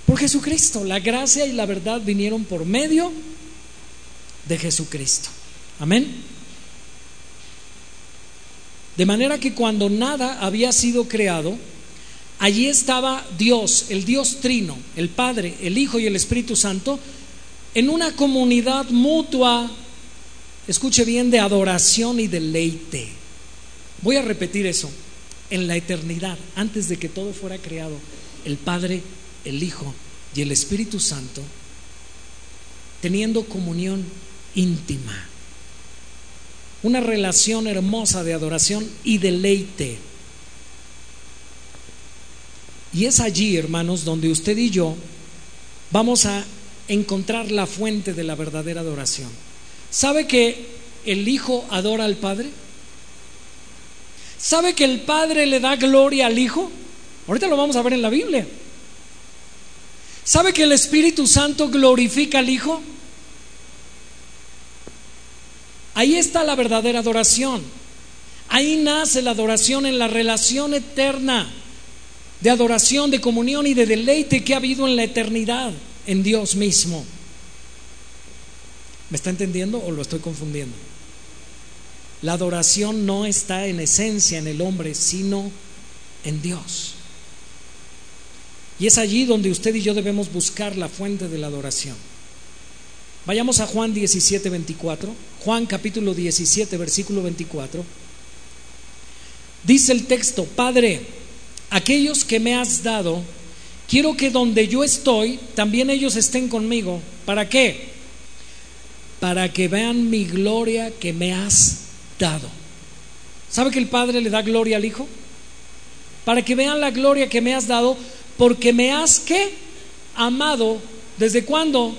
Por Jesucristo. La gracia y la verdad vinieron por medio de Jesucristo. Amén. De manera que cuando nada había sido creado, allí estaba Dios, el Dios trino, el Padre, el Hijo y el Espíritu Santo, en una comunidad mutua, escuche bien, de adoración y deleite. Voy a repetir eso. En la eternidad, antes de que todo fuera creado, el Padre, el Hijo y el Espíritu Santo, teniendo comunión íntima, una relación hermosa de adoración y deleite. Y es allí, hermanos, donde usted y yo vamos a encontrar la fuente de la verdadera adoración. ¿Sabe que el Hijo adora al Padre? ¿Sabe que el Padre le da gloria al Hijo? Ahorita lo vamos a ver en la Biblia. ¿Sabe que el Espíritu Santo glorifica al Hijo? Ahí está la verdadera adoración. Ahí nace la adoración en la relación eterna de adoración, de comunión y de deleite que ha habido en la eternidad en Dios mismo. ¿Me está entendiendo o lo estoy confundiendo? La adoración no está en esencia en el hombre, sino en Dios. Y es allí donde usted y yo debemos buscar la fuente de la adoración. Vayamos a Juan 17, 24. Juan capítulo 17, versículo 24. Dice el texto, Padre, aquellos que me has dado, quiero que donde yo estoy, también ellos estén conmigo. ¿Para qué? para que vean mi gloria que me has dado. ¿Sabe que el Padre le da gloria al Hijo? Para que vean la gloria que me has dado, porque me has ¿qué? amado. ¿Desde cuándo?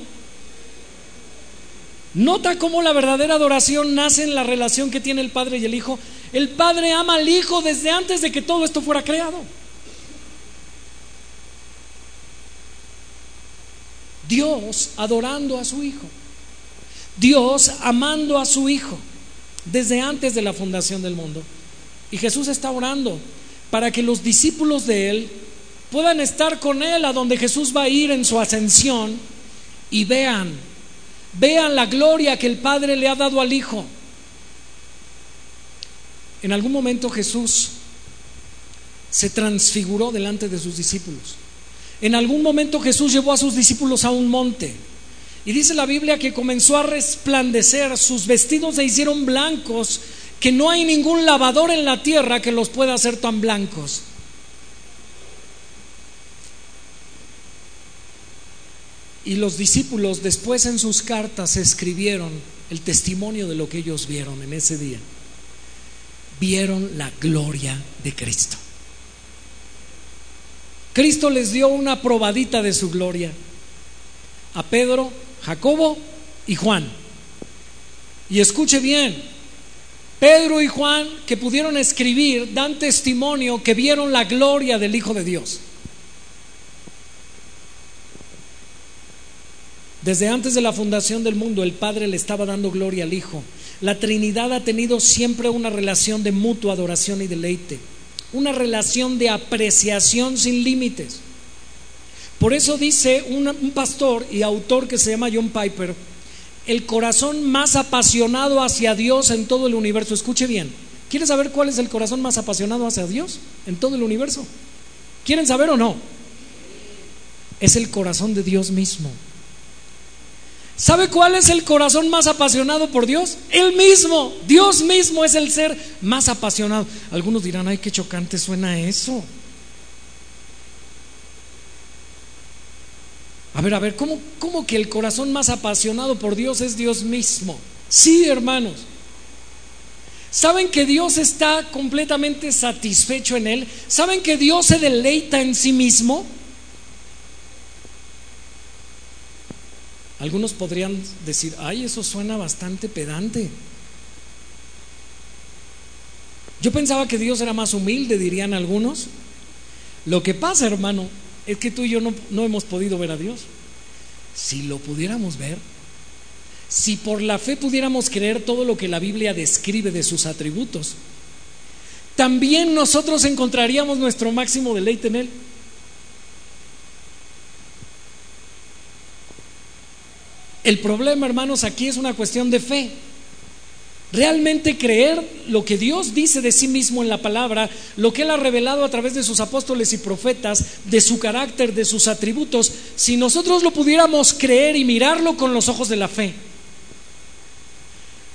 Nota cómo la verdadera adoración nace en la relación que tiene el Padre y el Hijo. El Padre ama al Hijo desde antes de que todo esto fuera creado. Dios adorando a su Hijo. Dios amando a su Hijo desde antes de la fundación del mundo. Y Jesús está orando para que los discípulos de Él puedan estar con Él a donde Jesús va a ir en su ascensión y vean, vean la gloria que el Padre le ha dado al Hijo. En algún momento Jesús se transfiguró delante de sus discípulos. En algún momento Jesús llevó a sus discípulos a un monte. Y dice la Biblia que comenzó a resplandecer, sus vestidos se hicieron blancos, que no hay ningún lavador en la tierra que los pueda hacer tan blancos. Y los discípulos después en sus cartas escribieron el testimonio de lo que ellos vieron en ese día. Vieron la gloria de Cristo. Cristo les dio una probadita de su gloria a Pedro, Jacobo y Juan. Y escuche bien, Pedro y Juan que pudieron escribir dan testimonio que vieron la gloria del Hijo de Dios. Desde antes de la fundación del mundo, el Padre le estaba dando gloria al Hijo. La Trinidad ha tenido siempre una relación de mutua adoración y deleite, una relación de apreciación sin límites. Por eso dice un, pastor y autor que se llama John Piper, el corazón más apasionado hacia Dios en todo el universo. Escuche bien, ¿quieren saber cuál es el corazón más apasionado hacia Dios en todo el universo? ¿Quieren saber o no? Es el corazón de Dios mismo. ¿Sabe cuál es el corazón más apasionado por Dios? El mismo. Dios mismo es el ser más apasionado. Algunos dirán, ay, qué chocante suena eso. A ver, a ver, ¿cómo, ¿cómo que el corazón más apasionado por Dios es Dios mismo? Sí, hermanos. ¿Saben que Dios está completamente satisfecho en Él? ¿Saben que Dios se deleita en sí mismo? Algunos podrían decir, ay, eso suena bastante pedante. Yo pensaba que Dios era más humilde, dirían algunos. Lo que pasa, hermano, es que tú y yo no, no, hemos podido ver a Dios. Si lo pudiéramos ver, si por la fe pudiéramos creer todo lo que la Biblia describe de sus atributos, también nosotros encontraríamos nuestro máximo deleite en Él. El problema, hermanos, aquí es una cuestión de fe. Realmente creer lo que Dios dice de sí mismo en la palabra, lo que Él ha revelado a través de sus apóstoles y profetas, de su carácter, de sus atributos, si nosotros lo pudiéramos creer y mirarlo con los ojos de la fe,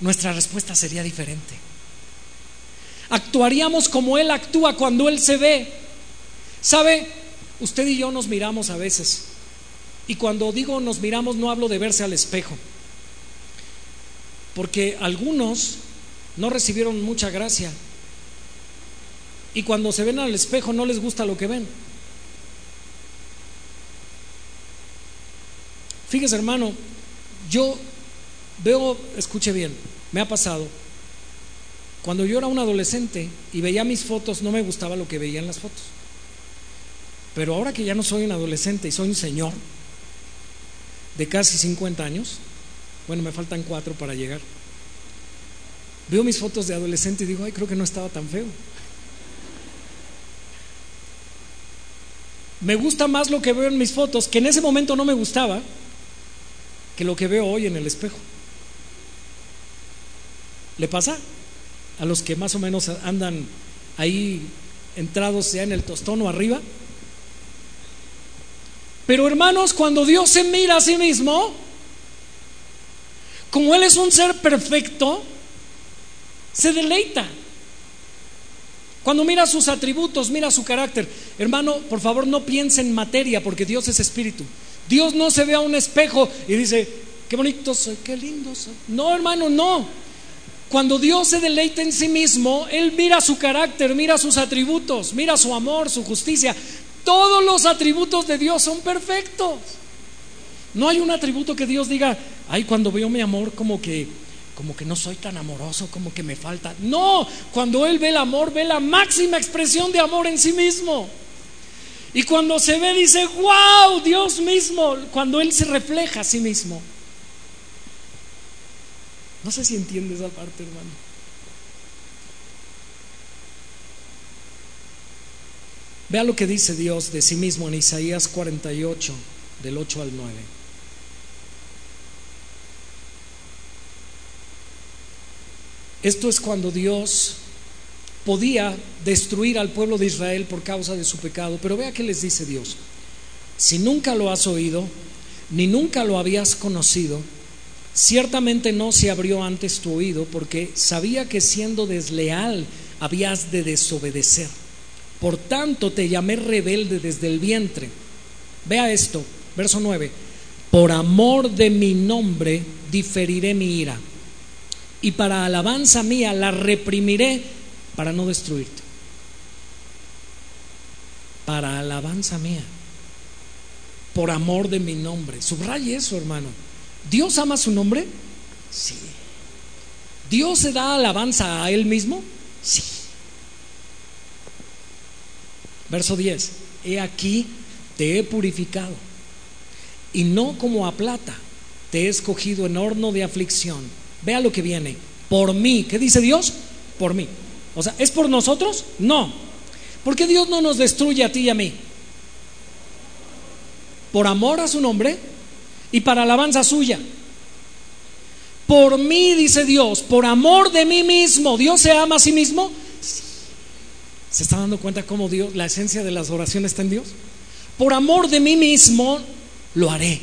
nuestra respuesta sería diferente. Actuaríamos como Él actúa cuando Él se ve. ¿Sabe? Usted y yo nos miramos a veces y cuando digo nos miramos no hablo de verse al espejo, porque algunos no recibieron mucha gracia y cuando se ven al espejo no les gusta lo que ven. Fíjese hermano, yo veo, escuche bien, me ha pasado, cuando yo era un adolescente y veía mis fotos no me gustaba lo que veía en las fotos. Pero ahora que ya no soy un adolescente y soy un señor, de casi 50 años, bueno, me faltan cuatro para llegar, veo mis fotos de adolescente y digo, ay, creo que no estaba tan feo. Me gusta más lo que veo en mis fotos, que en ese momento no me gustaba, que lo que veo hoy en el espejo. ¿Le pasa? A los que más o menos andan ahí entrados ya en el tostón o arriba. Pero hermanos, cuando Dios se mira a sí mismo, como Él es un ser perfecto, se deleita. Cuando mira sus atributos, mira su carácter. Hermano, por favor no piense en materia porque Dios es espíritu. Dios no se ve a un espejo y dice, qué bonito soy, qué lindo soy. No, hermano, no. Cuando Dios se deleita en sí mismo, Él mira su carácter, mira sus atributos, mira su amor, su justicia. Todos los atributos de Dios son perfectos. No hay un atributo que Dios diga, ay, cuando veo mi amor como que como que no soy tan amoroso, como que me falta. No, cuando Él ve el amor, ve la máxima expresión de amor en sí mismo. Y cuando se ve, dice, wow, Dios mismo, cuando Él se refleja a sí mismo. No sé si entiende esa parte, hermano. Vea lo que dice Dios de sí mismo en Isaías 48, del 8 al 9. Esto es cuando Dios podía destruir al pueblo de Israel por causa de su pecado. Pero vea qué les dice Dios. Si nunca lo has oído, ni nunca lo habías conocido, ciertamente no se abrió antes tu oído, porque sabía que siendo desleal habías de desobedecer. Por tanto te llamé rebelde desde el vientre. Vea esto, verso 9. Por amor de mi nombre diferiré mi ira y para alabanza mía la reprimiré para no destruirte. Para alabanza mía, por amor de mi nombre. Subraye eso, hermano. ¿Dios ama su nombre? Sí. ¿Dios se da alabanza a Él mismo? Sí. Verso 10. He aquí, te he purificado, y no como a plata, te he escogido en horno de aflicción Vea lo que viene. Por mí. ¿Qué dice Dios? Por mí. O sea, ¿es por nosotros? No. ¿Por qué Dios no nos destruye a ti y a mí? Por amor a su nombre y para alabanza suya. Por mí, dice Dios, por amor de mí mismo. ¿Dios se ama a sí mismo? ¿Se está dando cuenta cómo Dios, la esencia de las oraciones está en Dios? Por amor de mí mismo, lo haré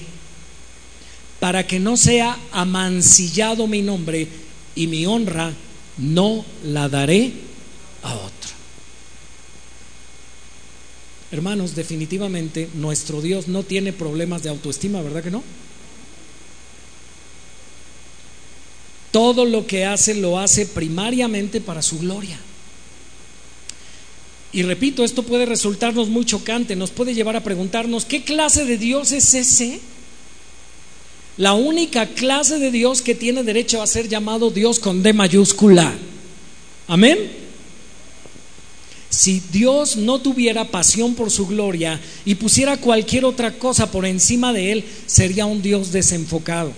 para que no sea amancillado mi nombre y mi honra no la daré a otro. Hermanos, definitivamente nuestro Dios no tiene problemas de autoestima, ¿verdad que no? Todo lo que hace lo hace primariamente para su gloria. Y repito, esto puede resultarnos muy chocante, nos puede llevar a preguntarnos, ¿qué clase de Dios es ese? la única clase de Dios que tiene derecho a ser llamado Dios con D mayúscula. Amén. Si Dios no tuviera pasión por su gloria y pusiera cualquier otra cosa por encima de Él, sería un Dios desenfocado.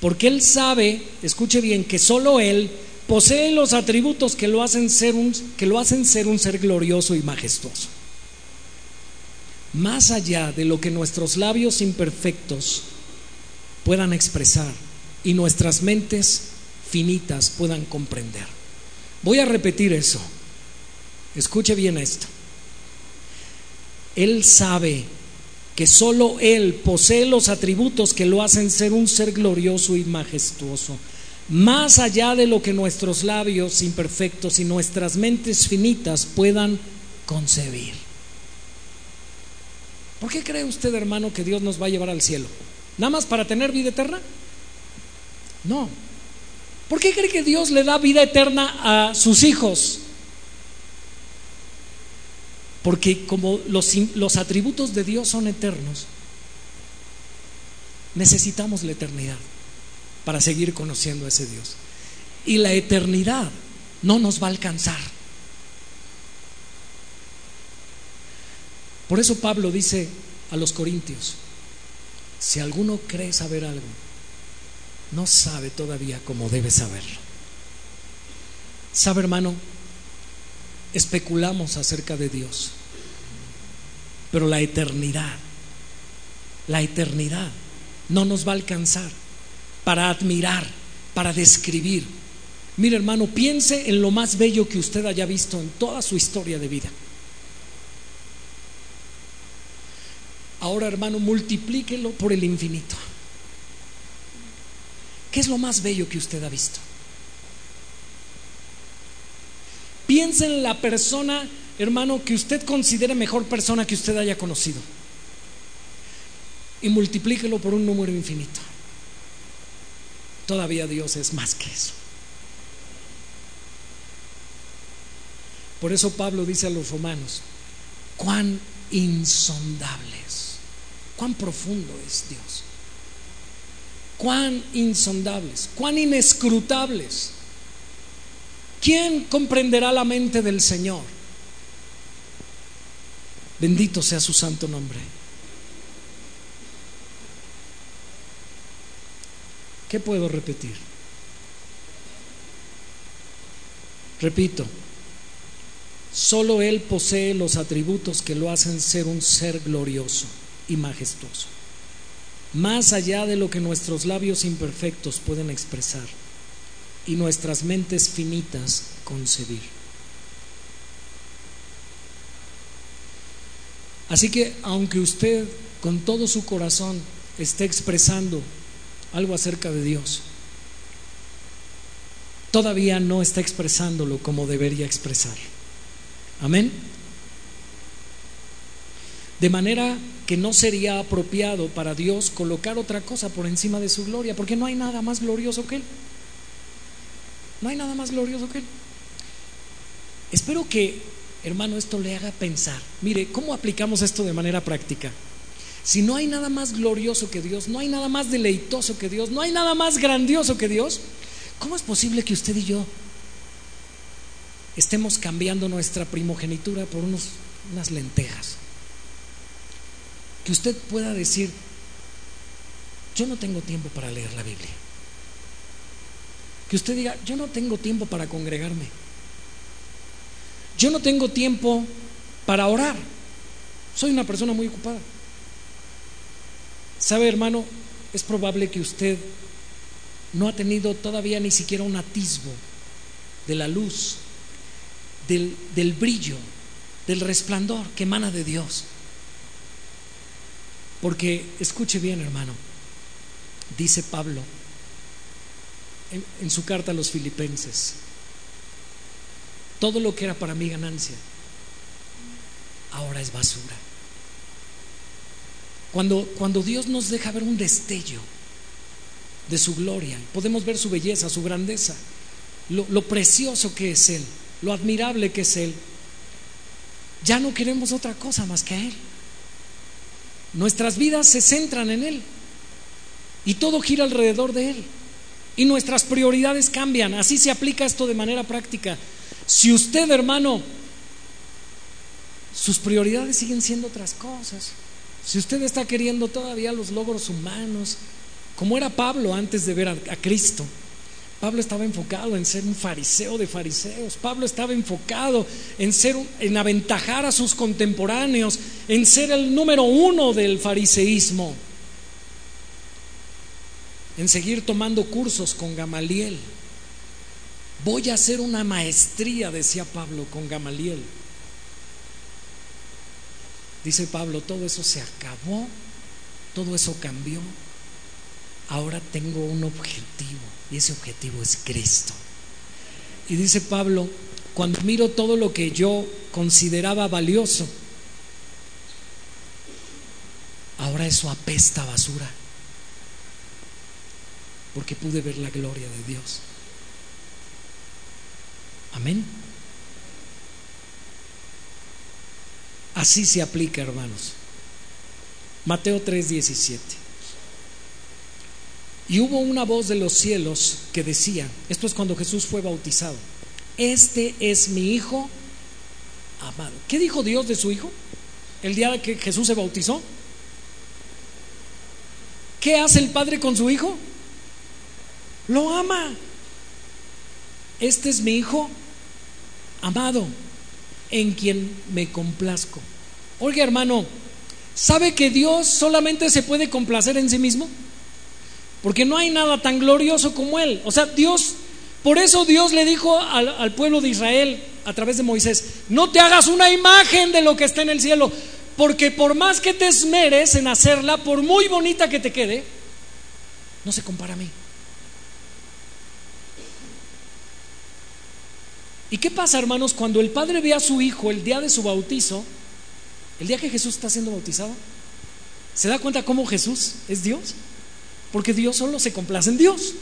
Porque Él sabe, escuche bien, que solo Él posee los atributos que lo hacen ser un, que lo hacen ser, un ser glorioso y majestuoso. Más allá de lo que nuestros labios imperfectos puedan expresar y nuestras mentes finitas puedan comprender. Voy a repetir eso. Escuche bien esto. Él sabe que solo Él posee los atributos que lo hacen ser un ser glorioso y majestuoso, más allá de lo que nuestros labios imperfectos y nuestras mentes finitas puedan concebir. ¿Por qué cree usted, hermano, que Dios nos va a llevar al cielo? ¿Nada más para tener vida eterna? No. ¿Por qué cree que Dios le da vida eterna a sus hijos? Porque como los, los atributos de Dios son eternos, necesitamos la eternidad para seguir conociendo a ese Dios. Y la eternidad no nos va a alcanzar. Por eso Pablo dice a los corintios, si alguno cree saber algo, no sabe todavía como debe saberlo. ¿Sabe, hermano? Especulamos acerca de Dios, pero la eternidad, la eternidad no nos va a alcanzar para admirar, para describir. Mire, hermano, piense en lo más bello que usted haya visto en toda su historia de vida. Ahora, hermano, multiplíquelo por el infinito. ¿Qué es lo más bello que usted ha visto? Piense en la persona, hermano, que usted considere mejor persona que usted haya conocido. Y multiplíquelo por un número infinito. Todavía Dios es más que eso. Por eso Pablo dice a los romanos, cuán insondables, cuán profundo es Dios, cuán insondables, cuán inescrutables. ¿Quién comprenderá la mente del Señor? Bendito sea su santo nombre. ¿Qué puedo repetir? Repito, solo Él posee los atributos que lo hacen ser un ser glorioso y majestuoso, más allá de lo que nuestros labios imperfectos pueden expresar y nuestras mentes finitas concebir. Así que aunque usted con todo su corazón esté expresando algo acerca de Dios, todavía no está expresándolo como debería expresar. Amén. De manera que no sería apropiado para Dios colocar otra cosa por encima de su gloria, porque no hay nada más glorioso que Él. No hay nada más glorioso que Él. Espero que, hermano, esto le haga pensar. Mire, ¿cómo aplicamos esto de manera práctica? Si no hay nada más glorioso que Dios, no hay nada más deleitoso que Dios, no hay nada más grandioso que Dios, ¿cómo es posible que usted y yo estemos cambiando nuestra primogenitura por unos, unas lentejas? Que usted pueda decir, yo no tengo tiempo para leer la Biblia. Que usted diga, yo no tengo tiempo para congregarme. Yo no tengo tiempo para orar. Soy una persona muy ocupada. ¿Sabe, hermano? Es probable que usted no ha tenido todavía ni siquiera un atisbo de la luz, del, del brillo, del resplandor que emana de Dios. Porque, escuche bien, hermano, dice Pablo en, en, su carta a los filipenses, todo lo que era para mí ganancia, ahora es basura. Cuando, cuando Dios nos deja ver un destello de su gloria, podemos ver su belleza, su grandeza, lo, lo precioso que es Él, lo admirable que es Él, ya no queremos otra cosa más que a Él. Nuestras vidas se centran en Él y todo gira alrededor de Él. Y nuestras prioridades cambian. Así se aplica esto de manera práctica. Si usted, hermano, sus prioridades siguen siendo otras cosas, si usted está queriendo todavía los logros humanos, como era Pablo antes de ver a, Cristo, Pablo estaba enfocado en ser un fariseo de fariseos. Pablo estaba enfocado en ser en aventajar a sus contemporáneos, en ser el número uno del fariseísmo, en seguir tomando cursos con Gamaliel. Voy a hacer una maestría, decía Pablo, con Gamaliel. Dice Pablo, todo eso se acabó, todo eso cambió. Ahora tengo un objetivo y ese objetivo es Cristo. Y dice Pablo, cuando miro todo lo que yo consideraba valioso, ahora eso apesta basura, porque pude ver la gloria de Dios. Amén. Así se aplica, hermanos. Mateo 3:17. Y hubo una voz de los cielos que decía, esto es cuando Jesús fue bautizado, este es mi Hijo amado. ¿Qué dijo Dios de su Hijo el día que Jesús se bautizó? ¿Qué hace el Padre con su Hijo? Lo ama. Este es mi Hijo amado, en quien me complazco. Oiga hermano, ¿sabe que Dios solamente se puede complacer en sí mismo? Porque no hay nada tan glorioso como Él. O sea, Dios, por eso Dios le dijo al, al, pueblo de Israel a través de Moisés, no te hagas una imagen de lo que está en el cielo, porque por más que te esmeres en hacerla, por muy bonita que te quede, no se compara a mí. ¿Y qué pasa, hermanos, cuando el padre ve a su hijo el día de su bautizo, el día que Jesús está siendo bautizado? ¿Se da cuenta cómo Jesús es Dios? Porque Dios solo se complace en Dios.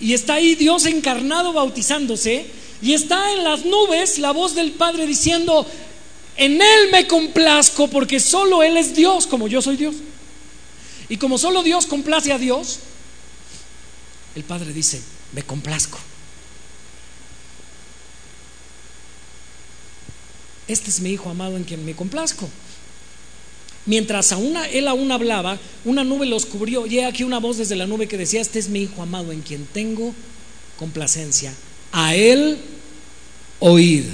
Y está ahí Dios encarnado bautizándose. Y está en las nubes la voz del Padre diciendo, en Él me complazco porque solo Él es Dios como yo soy Dios. Y como solo Dios complace a Dios, el Padre dice, me complazco. Este es mi Hijo amado en quien me complazco. Mientras aún, él aún hablaba, una nube los cubrió y aquí una voz desde la nube que decía, este es mi Hijo amado en quien tengo complacencia. A Él oíd.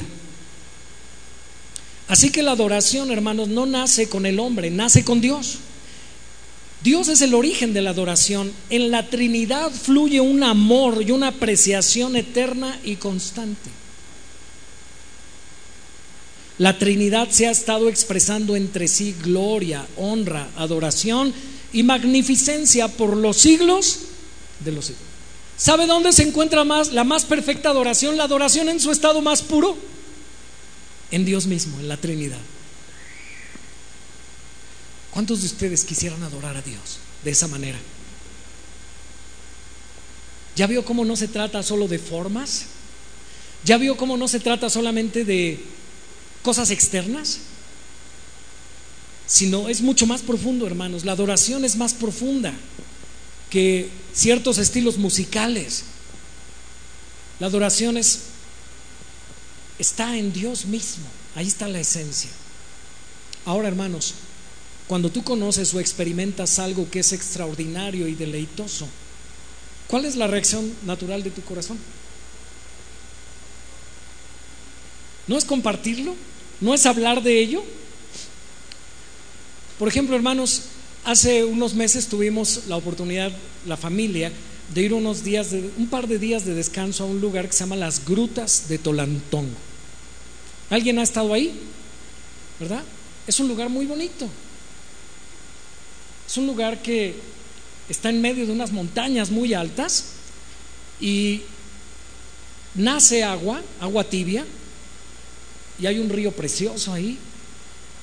Así que la adoración, hermanos, no nace con el hombre, nace con Dios. Dios es el origen de la adoración. En la Trinidad fluye un amor y una apreciación eterna y constante. La Trinidad se ha estado expresando entre sí gloria, honra, adoración y magnificencia por los siglos de los siglos. ¿Sabe dónde se encuentra más la más perfecta adoración? La adoración en su estado más puro. En Dios mismo, en la Trinidad. ¿Cuántos de ustedes quisieran adorar a Dios de esa manera? ¿Ya vio cómo no se trata solo de formas? ¿Ya vio cómo no se trata solamente de cosas externas? Sino es mucho más profundo, hermanos. La adoración es más profunda que ciertos estilos musicales. La adoración es, está en Dios mismo. Ahí está la esencia. Ahora, hermanos, cuando tú conoces o experimentas algo que es extraordinario y deleitoso, ¿cuál es la reacción natural de tu corazón? ¿No es compartirlo? ¿No es hablar de ello? Por ejemplo, hermanos, hace unos meses tuvimos la oportunidad, la familia, de ir unos días, de, un par de días de descanso a un lugar que se llama las Grutas de Tolantón. ¿Alguien ha estado ahí? ¿Verdad? Es un lugar muy bonito. Es un lugar que está en medio de unas montañas muy altas y nace agua, agua tibia, y hay un río precioso ahí,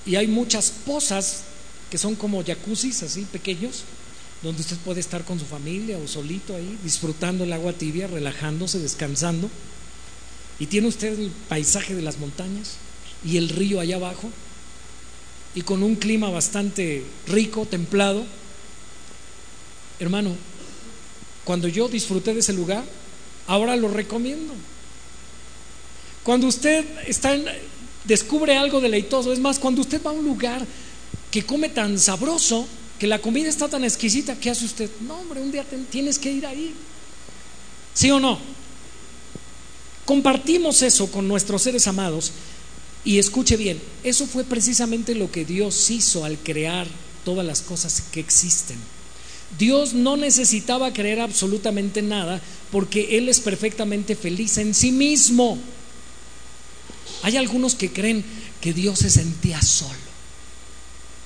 y hay muchas pozas que son como jacuzzis así pequeños, donde usted puede estar con su familia o solito ahí, disfrutando el agua tibia, relajándose, descansando, y tiene usted el paisaje de las montañas y el río allá abajo y con un clima bastante rico, templado. Hermano, cuando yo disfruté de ese lugar, ahora lo recomiendo. Cuando usted está en, descubre algo deleitoso, es más, cuando usted va a un lugar que come tan sabroso, que la comida está tan exquisita, ¿qué hace usted? No, hombre, un día tienes que ir ahí. ¿Sí o no? Compartimos eso con nuestros seres amados y escuche bien, eso fue precisamente lo que Dios hizo al crear todas las cosas que existen. Dios no necesitaba creer absolutamente nada porque Él es perfectamente feliz en sí mismo. Hay algunos que creen que Dios se sentía solo.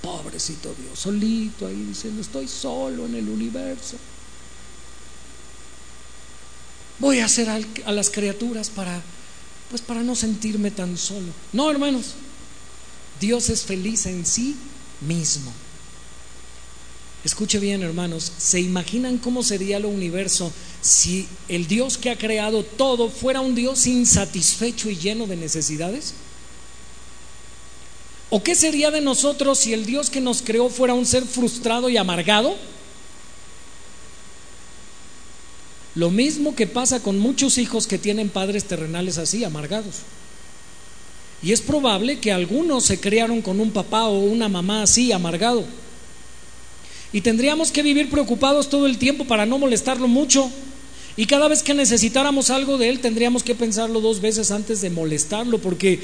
Pobrecito Dios, solito ahí diciendo, estoy solo en el universo. Voy a hacer a las criaturas para pues para no sentirme tan solo. No, hermanos, Dios es feliz en sí mismo. Escuche bien, hermanos, ¿se imaginan cómo sería el universo si el Dios que ha creado todo fuera un Dios insatisfecho y lleno de necesidades? ¿O qué sería de nosotros si el Dios que nos creó fuera un ser frustrado y amargado? Lo mismo que pasa con muchos hijos que tienen padres terrenales así, amargados. Y es probable que algunos se criaron con un papá o una mamá así, amargado. Y tendríamos que vivir preocupados todo el tiempo para no molestarlo mucho. Y cada vez que necesitáramos algo de él, tendríamos que pensarlo dos veces antes de molestarlo, porque.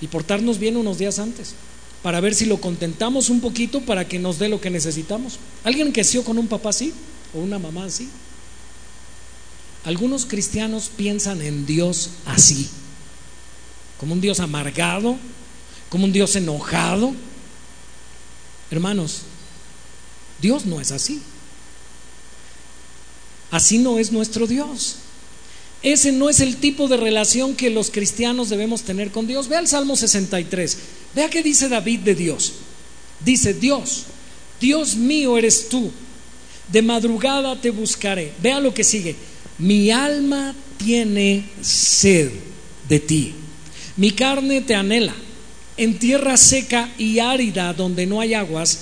y portarnos bien unos días antes, para ver si lo contentamos un poquito para que nos dé lo que necesitamos. ¿Alguien creció con un papá así? ¿O una mamá así? Algunos cristianos piensan en Dios así, como un Dios amargado, como un Dios enojado. Hermanos, Dios no es así. Así no es nuestro Dios. Ese no es el tipo de relación que los cristianos debemos tener con Dios. Vea el Salmo 63. Vea qué dice David de Dios. Dice, Dios, Dios mío eres tú. De madrugada te buscaré. Vea lo que sigue mi alma tiene sed de ti, mi carne te anhela en tierra seca y árida donde no hay aguas,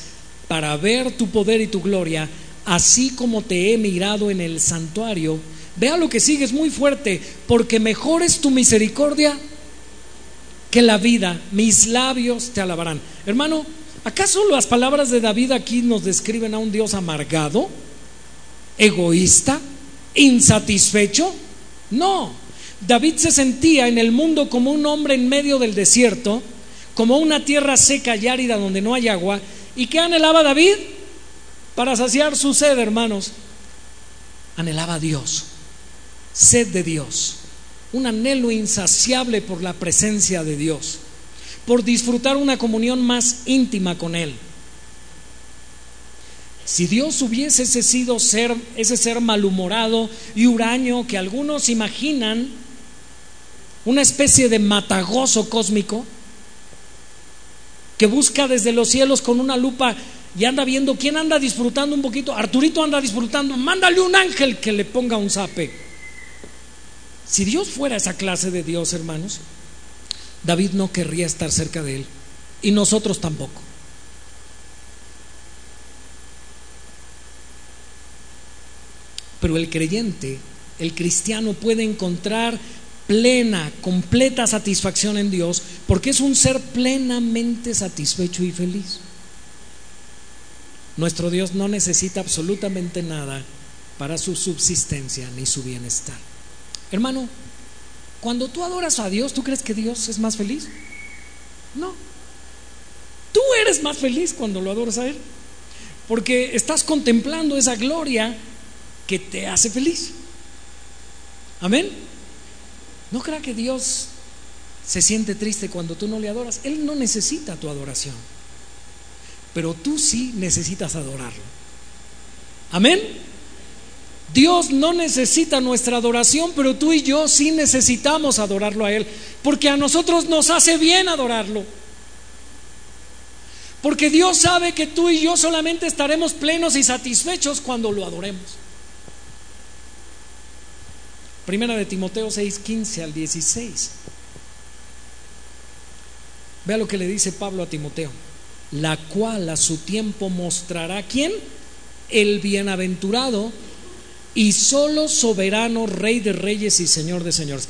para ver tu poder y tu gloria, así como te he mirado en el santuario. Vea lo que sigue, es muy fuerte, porque mejor es tu misericordia que la vida, mis labios te alabarán. Hermano, ¿acaso las palabras de David aquí nos describen a un Dios amargado, egoísta, insatisfecho? No, David se sentía en el mundo como un hombre en medio del desierto, como una tierra seca y árida donde no hay agua. ¿Y qué anhelaba David? Para saciar su sed, hermanos. Anhelaba a Dios, sed de Dios, un anhelo insaciable por la presencia de Dios, por disfrutar una comunión más íntima con Él. Si Dios hubiese sido ser, ese ser malhumorado y huraño que algunos imaginan, una especie de matagoso cósmico, que busca desde los cielos con una lupa y anda viendo quién anda disfrutando un poquito. Arturito anda disfrutando, mándale un ángel que le ponga un zape. Si Dios fuera esa clase de Dios, hermanos, David no querría estar cerca de él y nosotros tampoco. Pero el creyente, el cristiano puede encontrar plena, completa satisfacción en Dios, porque es un ser plenamente satisfecho y feliz. Nuestro Dios no necesita absolutamente nada para su subsistencia ni su bienestar. Hermano, cuando tú adoras a Dios, ¿tú crees que Dios es más feliz? No. Tú eres más feliz cuando lo adoras a Él, porque estás contemplando esa gloria que te hace feliz. Amén. No crea que Dios se siente triste cuando tú no le adoras. Él no necesita tu adoración. Pero tú sí necesitas adorarlo. Amén. Dios no necesita nuestra adoración, pero tú y yo sí necesitamos adorarlo a Él. Porque a nosotros nos hace bien adorarlo. Porque Dios sabe que tú y yo solamente estaremos plenos y satisfechos cuando lo adoremos. Primera de Timoteo 6, 15 al 16. Vea lo que le dice Pablo a Timoteo. La cual a su tiempo mostrará quién? El bienaventurado y solo soberano Rey de reyes y Señor de señores.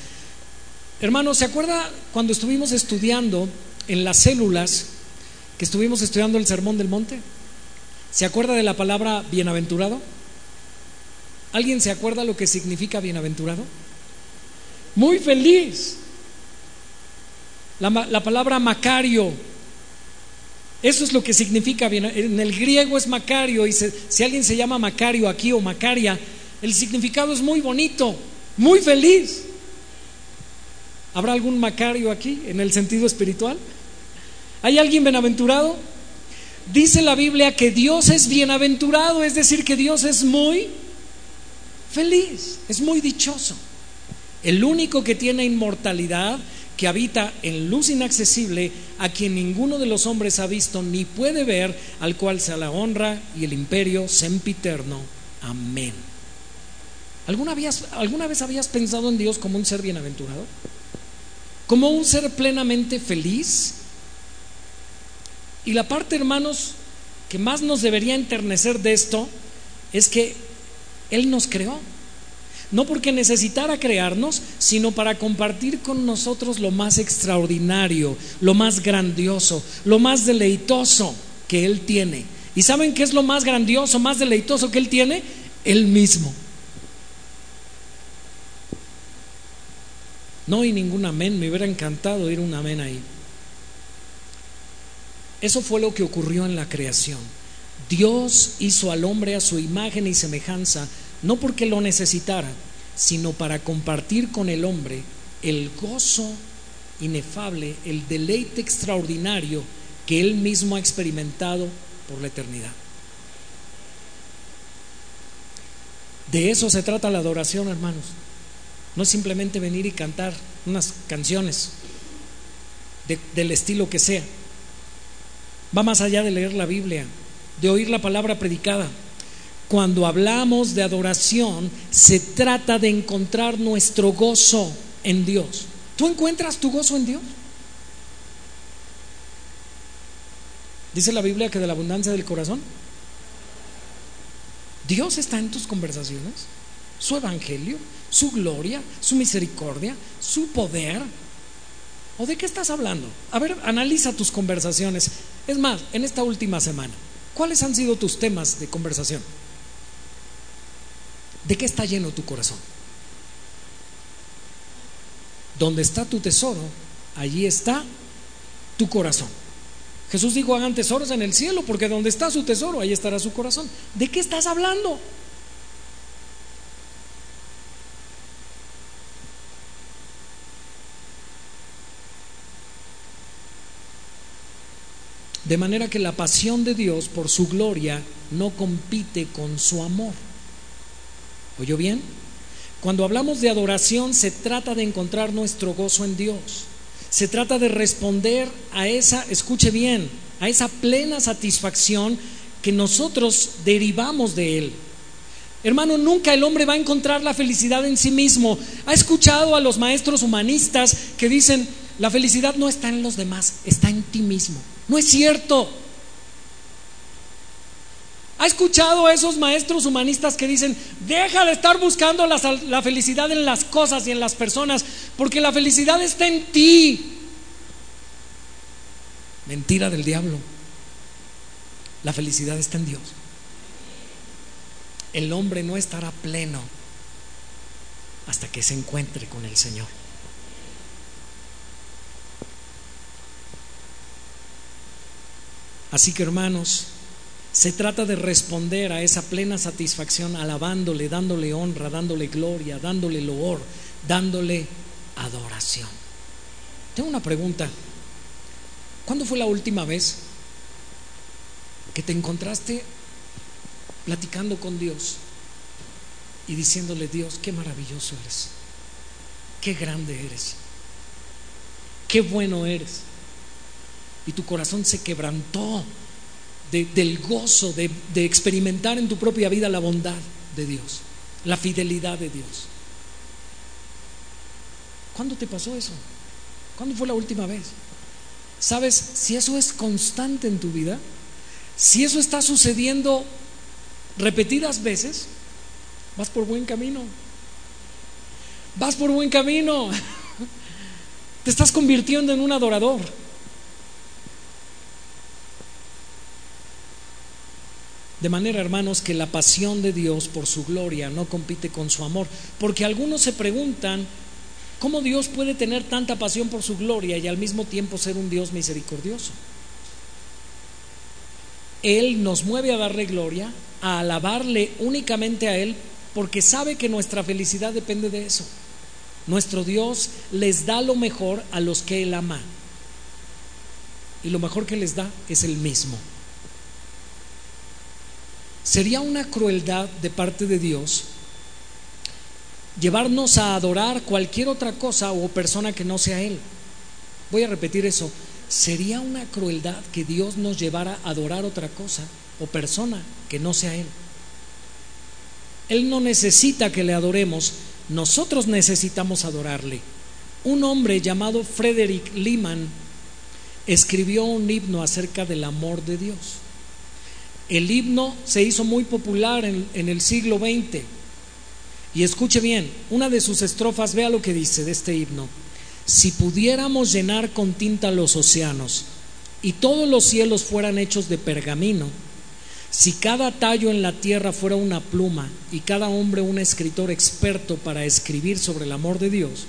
Hermano, ¿se acuerda cuando estuvimos estudiando en las células, que estuvimos estudiando el Sermón del Monte? ¿Se acuerda de la palabra bienaventurado? ¿Alguien se acuerda lo que significa bienaventurado? Muy feliz. La, palabra Macario, eso es lo que significa bien. En el griego es Macario, y si alguien se llama Macario aquí o Macaria, el significado es muy bonito, muy feliz. ¿Habrá algún Macario aquí en el sentido espiritual? ¿Hay alguien bienaventurado? Dice la Biblia que Dios es bienaventurado, es decir, que Dios es muy feliz, es muy dichoso. El único que tiene inmortalidad, que habita en luz inaccesible, a quien ninguno de los hombres ha visto ni puede ver, al cual sea la honra y el imperio sempiterno. Amén. ¿Alguna, ¿Alguna vez habías pensado en Dios como un ser bienaventurado? ¿Como un ser plenamente feliz? Y la parte, hermanos, que más nos debería enternecer de esto es que él nos creó. No porque necesitara crearnos, sino para compartir con nosotros lo más extraordinario, lo más grandioso, lo más deleitoso que Él tiene. ¿Y saben qué es lo más grandioso, más deleitoso que Él tiene? Él mismo. No hay ningún amén, me hubiera encantado oír un amén ahí. Eso fue lo que ocurrió en la creación. Dios hizo al hombre a su imagen y semejanza no porque lo necesitara, sino para compartir con el hombre el gozo inefable, el deleite extraordinario que él mismo ha experimentado por la eternidad. De eso se trata la adoración, hermanos. No es simplemente venir y cantar unas canciones del estilo que sea. Va más allá de leer la Biblia, de oír la palabra predicada. cuando hablamos de adoración, se trata de encontrar nuestro gozo en Dios. ¿Tú encuentras tu gozo en Dios? Dice la Biblia que de la abundancia del corazón. Dios está en tus conversaciones, su evangelio, su gloria, su misericordia, su poder. ¿O de qué estás hablando? A ver, analiza tus conversaciones. Es más, en esta última semana, ¿cuáles han sido tus temas de conversación? ¿De qué está lleno tu corazón? Donde está tu tesoro, allí está tu corazón. Jesús dijo, hagan tesoros en el cielo, porque donde está su tesoro, ahí estará su corazón. ¿De qué estás hablando? De manera que la pasión de Dios por su gloria no compite con su amor. ¿Oyó bien? Cuando hablamos de adoración se trata de encontrar nuestro gozo en Dios. Se trata de responder a esa, escuche bien, a esa plena satisfacción que nosotros derivamos de Él. Hermano, nunca el hombre va a encontrar la felicidad en sí mismo. ¿Ha escuchado a los maestros humanistas que dicen, la felicidad no está en los demás, está en ti mismo? No es cierto. ¿Ha escuchado a esos maestros humanistas que dicen, deja de estar buscando la, la, felicidad en las cosas y en las personas, porque la felicidad está en ti? Mentira del diablo. La felicidad está en Dios. El hombre no estará pleno hasta que se encuentre con el Señor. Así que hermanos, se trata de responder a esa plena satisfacción alabándole, dándole honra, dándole gloria, dándole loor, dándole adoración. Tengo una pregunta. ¿Cuándo fue la última vez que te encontraste platicando con Dios y diciéndole, Dios, qué maravilloso eres, qué grande eres, qué bueno eres? Y tu corazón se quebrantó del gozo de, de experimentar en tu propia vida la bondad de Dios, la fidelidad de Dios. ¿Cuándo te pasó eso? ¿Cuándo fue la última vez? ¿Sabes? Si eso es constante en tu vida, si eso está sucediendo repetidas veces, vas por buen camino. Vas por buen camino. Te estás convirtiendo en un adorador. De manera, hermanos, que la pasión de Dios por su gloria no compite con su amor. Porque algunos se preguntan, ¿cómo Dios puede tener tanta pasión por su gloria y al mismo tiempo ser un Dios misericordioso? Él nos mueve a darle gloria, a alabarle únicamente a Él, porque sabe que nuestra felicidad depende de eso. Nuestro Dios les da lo mejor a los que Él ama. Y lo mejor que les da es el mismo. Sería una crueldad de parte de Dios llevarnos a adorar cualquier otra cosa o persona que no sea Él. Voy a repetir eso. Sería una crueldad que Dios nos llevara a adorar otra cosa o persona que no sea Él. Él no necesita que le adoremos, nosotros necesitamos adorarle. Un hombre llamado Frederick Lehman escribió un himno acerca del amor de Dios. El himno se hizo muy popular en, el siglo XX. Y escuche bien, una de sus estrofas, vea lo que dice de este himno. Si pudiéramos llenar con tinta los océanos y todos los cielos fueran hechos de pergamino, si cada tallo en la tierra fuera una pluma y cada hombre un escritor experto para escribir sobre el amor de Dios,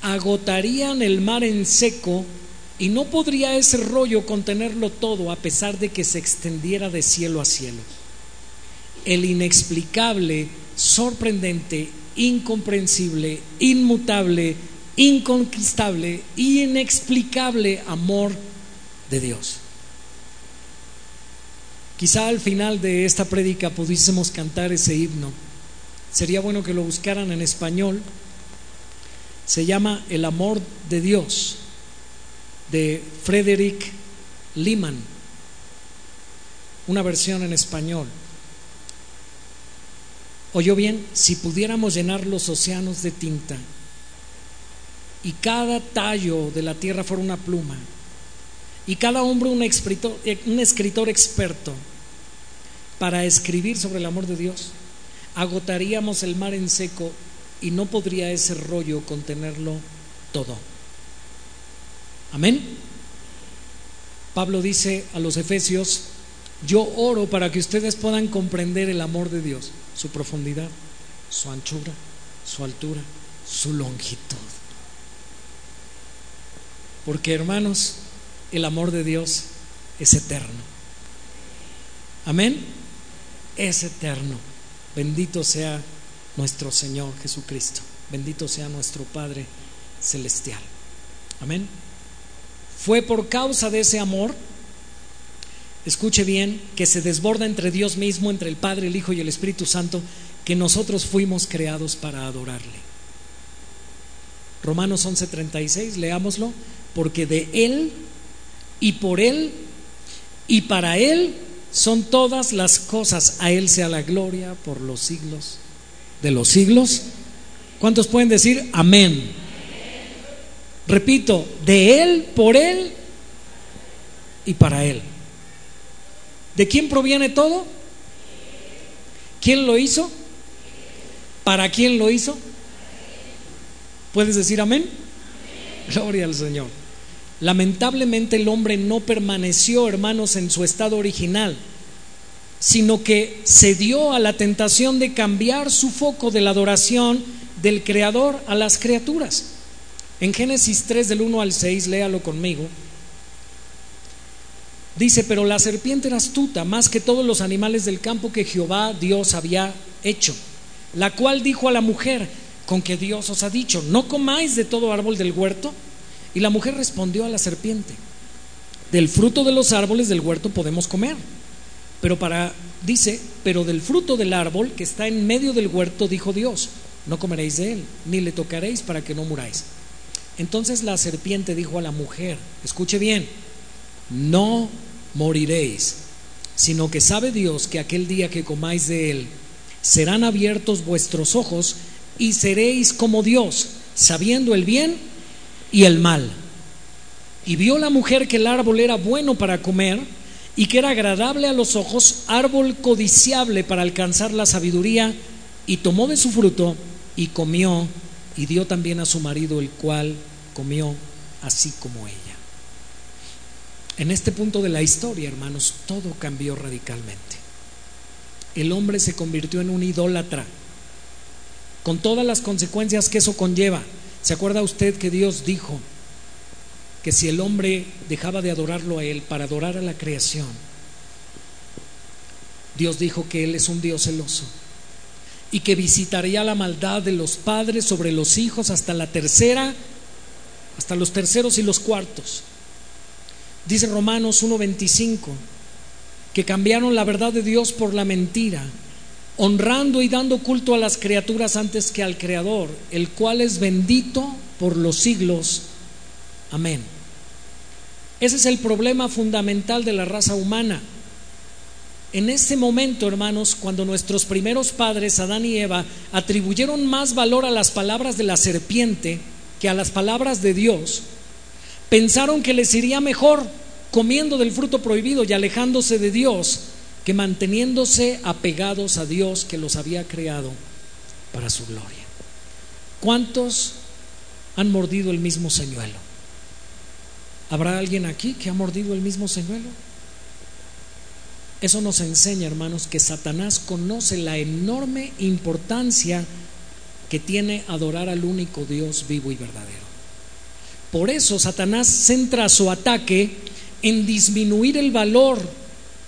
agotarían el mar en seco y no podría ese rollo contenerlo todo a pesar de que se extendiera de cielo a cielo. El inexplicable, sorprendente, incomprensible, inmutable, inconquistable, inexplicable amor de Dios. Quizá al final de esta prédica pudiésemos cantar ese himno. Sería bueno que lo buscaran en español. Se llama El amor de Dios de Frederick Lehman, una versión en español. oyó bien, si pudiéramos llenar los océanos de tinta y cada tallo de la tierra fuera una pluma y cada hombre un escritor, un escritor experto para escribir sobre el amor de Dios, agotaríamos el mar en seco y no podría ese rollo contenerlo todo. Amén. Pablo dice a los efesios, yo oro para que ustedes puedan comprender el amor de Dios, su profundidad, su anchura, su altura, su longitud. Porque hermanos, el amor de Dios es eterno. Amén. Es eterno. Bendito sea nuestro Señor Jesucristo. Bendito sea nuestro Padre Celestial. Amén. Fue por causa de ese amor, escuche bien, que se desborda entre Dios mismo, entre el Padre, el Hijo y el Espíritu Santo, que nosotros fuimos creados para adorarle. Romanos 11:36, leámoslo, porque de Él y por Él y para Él son todas las cosas. A Él sea la gloria por los siglos de los siglos. ¿Cuántos pueden decir amén? Repito, de Él, por Él y para Él. ¿De quién proviene todo? ¿Quién lo hizo? ¿Para quién lo hizo? ¿Puedes decir amén? Gloria al Señor. Lamentablemente el hombre no permaneció, hermanos, en su estado original, sino que se dio a la tentación de cambiar su foco de la adoración del Creador a las criaturas. En Génesis 3 del 1 al 6, léalo conmigo. Dice, pero la serpiente era astuta más que todos los animales del campo que Jehová Dios había hecho, la cual dijo a la mujer, con que Dios os ha dicho, no comáis de todo árbol del huerto. Y la mujer respondió a la serpiente, del fruto de los árboles del huerto podemos comer. Pero para, dice, pero del fruto del árbol que está en medio del huerto, dijo Dios, no comeréis de él, ni le tocaréis para que no muráis. Entonces la serpiente dijo a la mujer, escuche bien, no moriréis, sino que sabe Dios que aquel día que comáis de él, serán abiertos vuestros ojos y seréis como Dios, sabiendo el bien y el mal. Y vio la mujer que el árbol era bueno para comer y que era agradable a los ojos, árbol codiciable para alcanzar la sabiduría, y tomó de su fruto y comió y dio también a su marido, el cual comió así como ella. En este punto de la historia, hermanos, todo cambió radicalmente. El hombre se convirtió en un idólatra, con todas las consecuencias que eso conlleva. ¿Se acuerda usted que Dios dijo que si el hombre dejaba de adorarlo a Él para adorar a la creación, Dios dijo que Él es un Dios celoso y que visitaría la maldad de los padres sobre los hijos hasta la tercera, hasta los terceros y los cuartos. Dice Romanos 1.25 que cambiaron la verdad de Dios por la mentira honrando y dando culto a las criaturas antes que al Creador, el cual es bendito por los siglos. Amén. Ese es el problema fundamental de la raza humana. En ese momento, hermanos, cuando nuestros primeros padres, Adán y Eva, atribuyeron más valor a las palabras de la serpiente que a las palabras de Dios, pensaron que les iría mejor comiendo del fruto prohibido y alejándose de Dios que manteniéndose apegados a Dios que los había creado para su gloria. ¿Cuántos han mordido el mismo señuelo? ¿Habrá alguien aquí que ha mordido el mismo señuelo? Eso nos enseña, hermanos, que Satanás conoce la enorme importancia que tiene adorar al único Dios vivo y verdadero. Por eso Satanás centra su ataque en disminuir el valor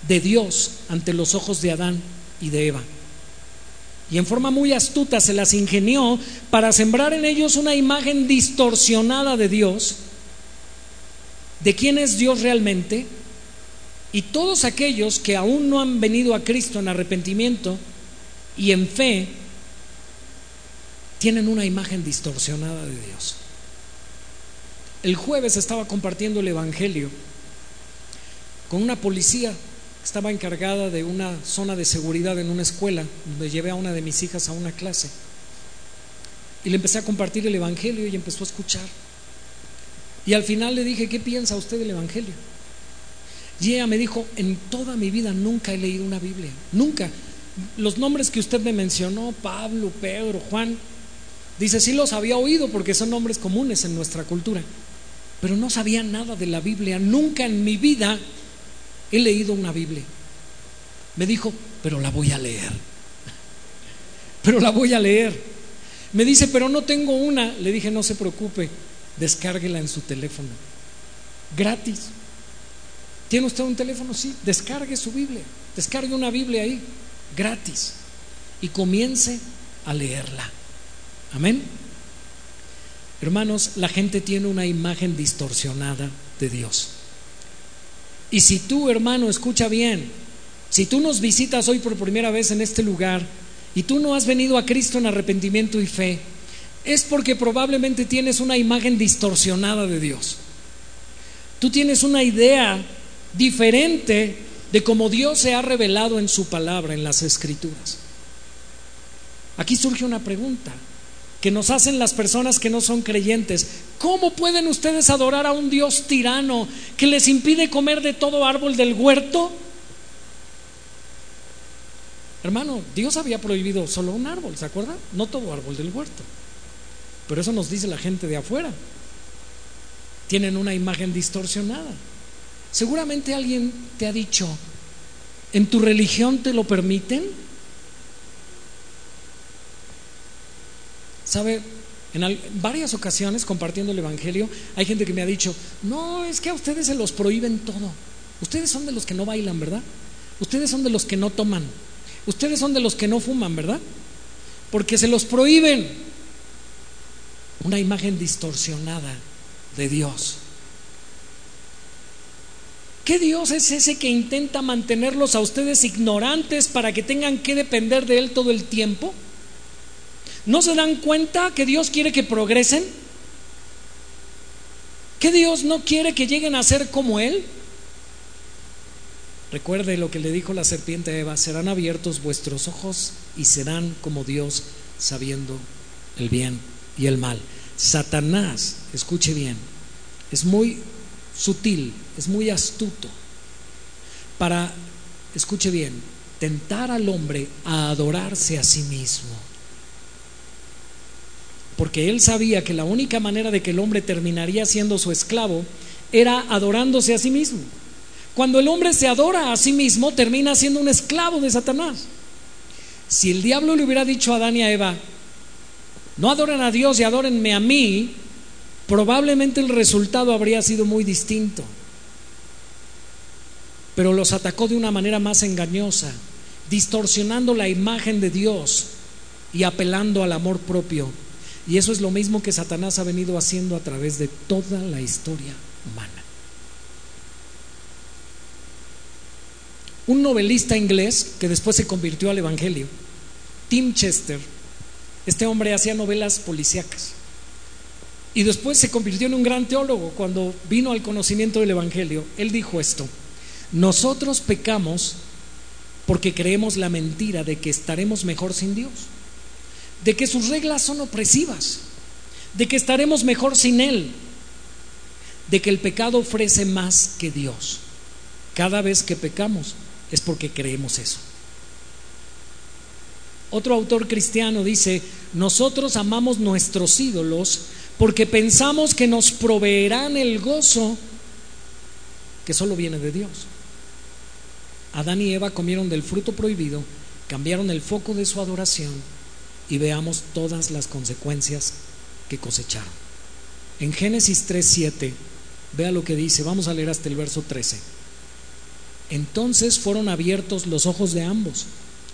de Dios ante los ojos de Adán y de Eva. Y en forma muy astuta se las ingenió para sembrar en ellos una imagen distorsionada de Dios, de quién es Dios realmente, y todos aquellos que aún no han venido a Cristo en arrepentimiento y en fe, tienen una imagen distorsionada de Dios. El jueves estaba compartiendo el Evangelio con una policía estaba encargada de una zona de seguridad en una escuela, donde llevé a una de mis hijas a una clase. Y le empecé a compartir el Evangelio y empezó a escuchar. Y al final le dije, ¿qué piensa usted del Evangelio? Y me dijo, en toda mi vida nunca he leído una Biblia, nunca. Los nombres que usted me mencionó, Pablo, Pedro, Juan, dice, sí los había oído porque son nombres comunes en nuestra cultura, pero no sabía nada de la Biblia, nunca en mi vida he leído una Biblia. Me dijo, pero la voy a leer, pero la voy a leer. Me dice, pero no tengo una. Le dije, no se preocupe, descárguela en su teléfono, gratis. ¿Tiene usted un teléfono? Sí, descargue su Biblia, descargue una Biblia ahí, gratis, y comience a leerla. Amén. Hermanos, la gente tiene una imagen distorsionada de Dios. Y si tú, hermano, escucha bien, si tú nos visitas hoy por primera vez en este lugar y tú no has venido a Cristo en arrepentimiento y fe, es porque probablemente tienes una imagen distorsionada de Dios. Tú tienes una idea diferente de cómo Dios se ha revelado en su palabra, en las escrituras. Aquí surge una pregunta que nos hacen las personas que no son creyentes. ¿Cómo pueden ustedes adorar a un Dios tirano que les impide comer de todo árbol del huerto? Hermano, Dios había prohibido solo un árbol, ¿se acuerdan? No todo árbol del huerto. Pero eso nos dice la gente de afuera. Tienen una imagen distorsionada. Seguramente alguien te ha dicho, ¿en tu religión te lo permiten? ¿Sabe? En varias ocasiones compartiendo el Evangelio hay gente que me ha dicho, no, es que a ustedes se los prohíben todo. Ustedes son de los que no bailan, ¿verdad? Ustedes son de los que no toman. Ustedes son de los que no fuman, ¿verdad? Porque se los prohíben. Una imagen distorsionada de Dios. ¿Qué Dios es ese que intenta mantenerlos a ustedes ignorantes para que tengan que depender de Él todo el tiempo? ¿No se dan cuenta que Dios quiere que progresen? ¿Que Dios no quiere que lleguen a ser como Él? Recuerde lo que le dijo la serpiente a Eva, serán abiertos vuestros ojos y serán como Dios sabiendo el bien y el mal. Satanás, escuche bien, es muy sutil, es muy astuto para, escuche bien, tentar al hombre a adorarse a sí mismo. Porque él sabía que la única manera de que el hombre terminaría siendo su esclavo era adorándose a sí mismo. Cuando el hombre se adora a sí mismo, termina siendo un esclavo de Satanás. Si el diablo le hubiera dicho a Adán y a Eva, no adoren a Dios y adórenme a mí, probablemente el resultado habría sido muy distinto. Pero los atacó de una manera más engañosa, distorsionando la imagen de Dios y apelando al amor propio. Y eso es lo mismo que Satanás ha venido haciendo a través de toda la historia humana. Un novelista inglés que después se convirtió al Evangelio, Tim Chester, este hombre hacía novelas policíacas. Y después se convirtió en un gran teólogo cuando vino al conocimiento del Evangelio. Él dijo esto, nosotros pecamos porque creemos la mentira de que estaremos mejor sin Dios, de que sus reglas son opresivas, de que estaremos mejor sin Él, de que el pecado ofrece más que Dios. Cada vez que pecamos, es porque creemos eso. Otro autor cristiano dice, nosotros amamos nuestros ídolos porque pensamos que nos proveerán el gozo que solo viene de Dios. Adán y Eva comieron del fruto prohibido, cambiaron el foco de su adoración y veamos todas las consecuencias que cosecharon. En Génesis 3:7, vea lo que dice, vamos a leer hasta el verso 13. Entonces fueron abiertos los ojos de ambos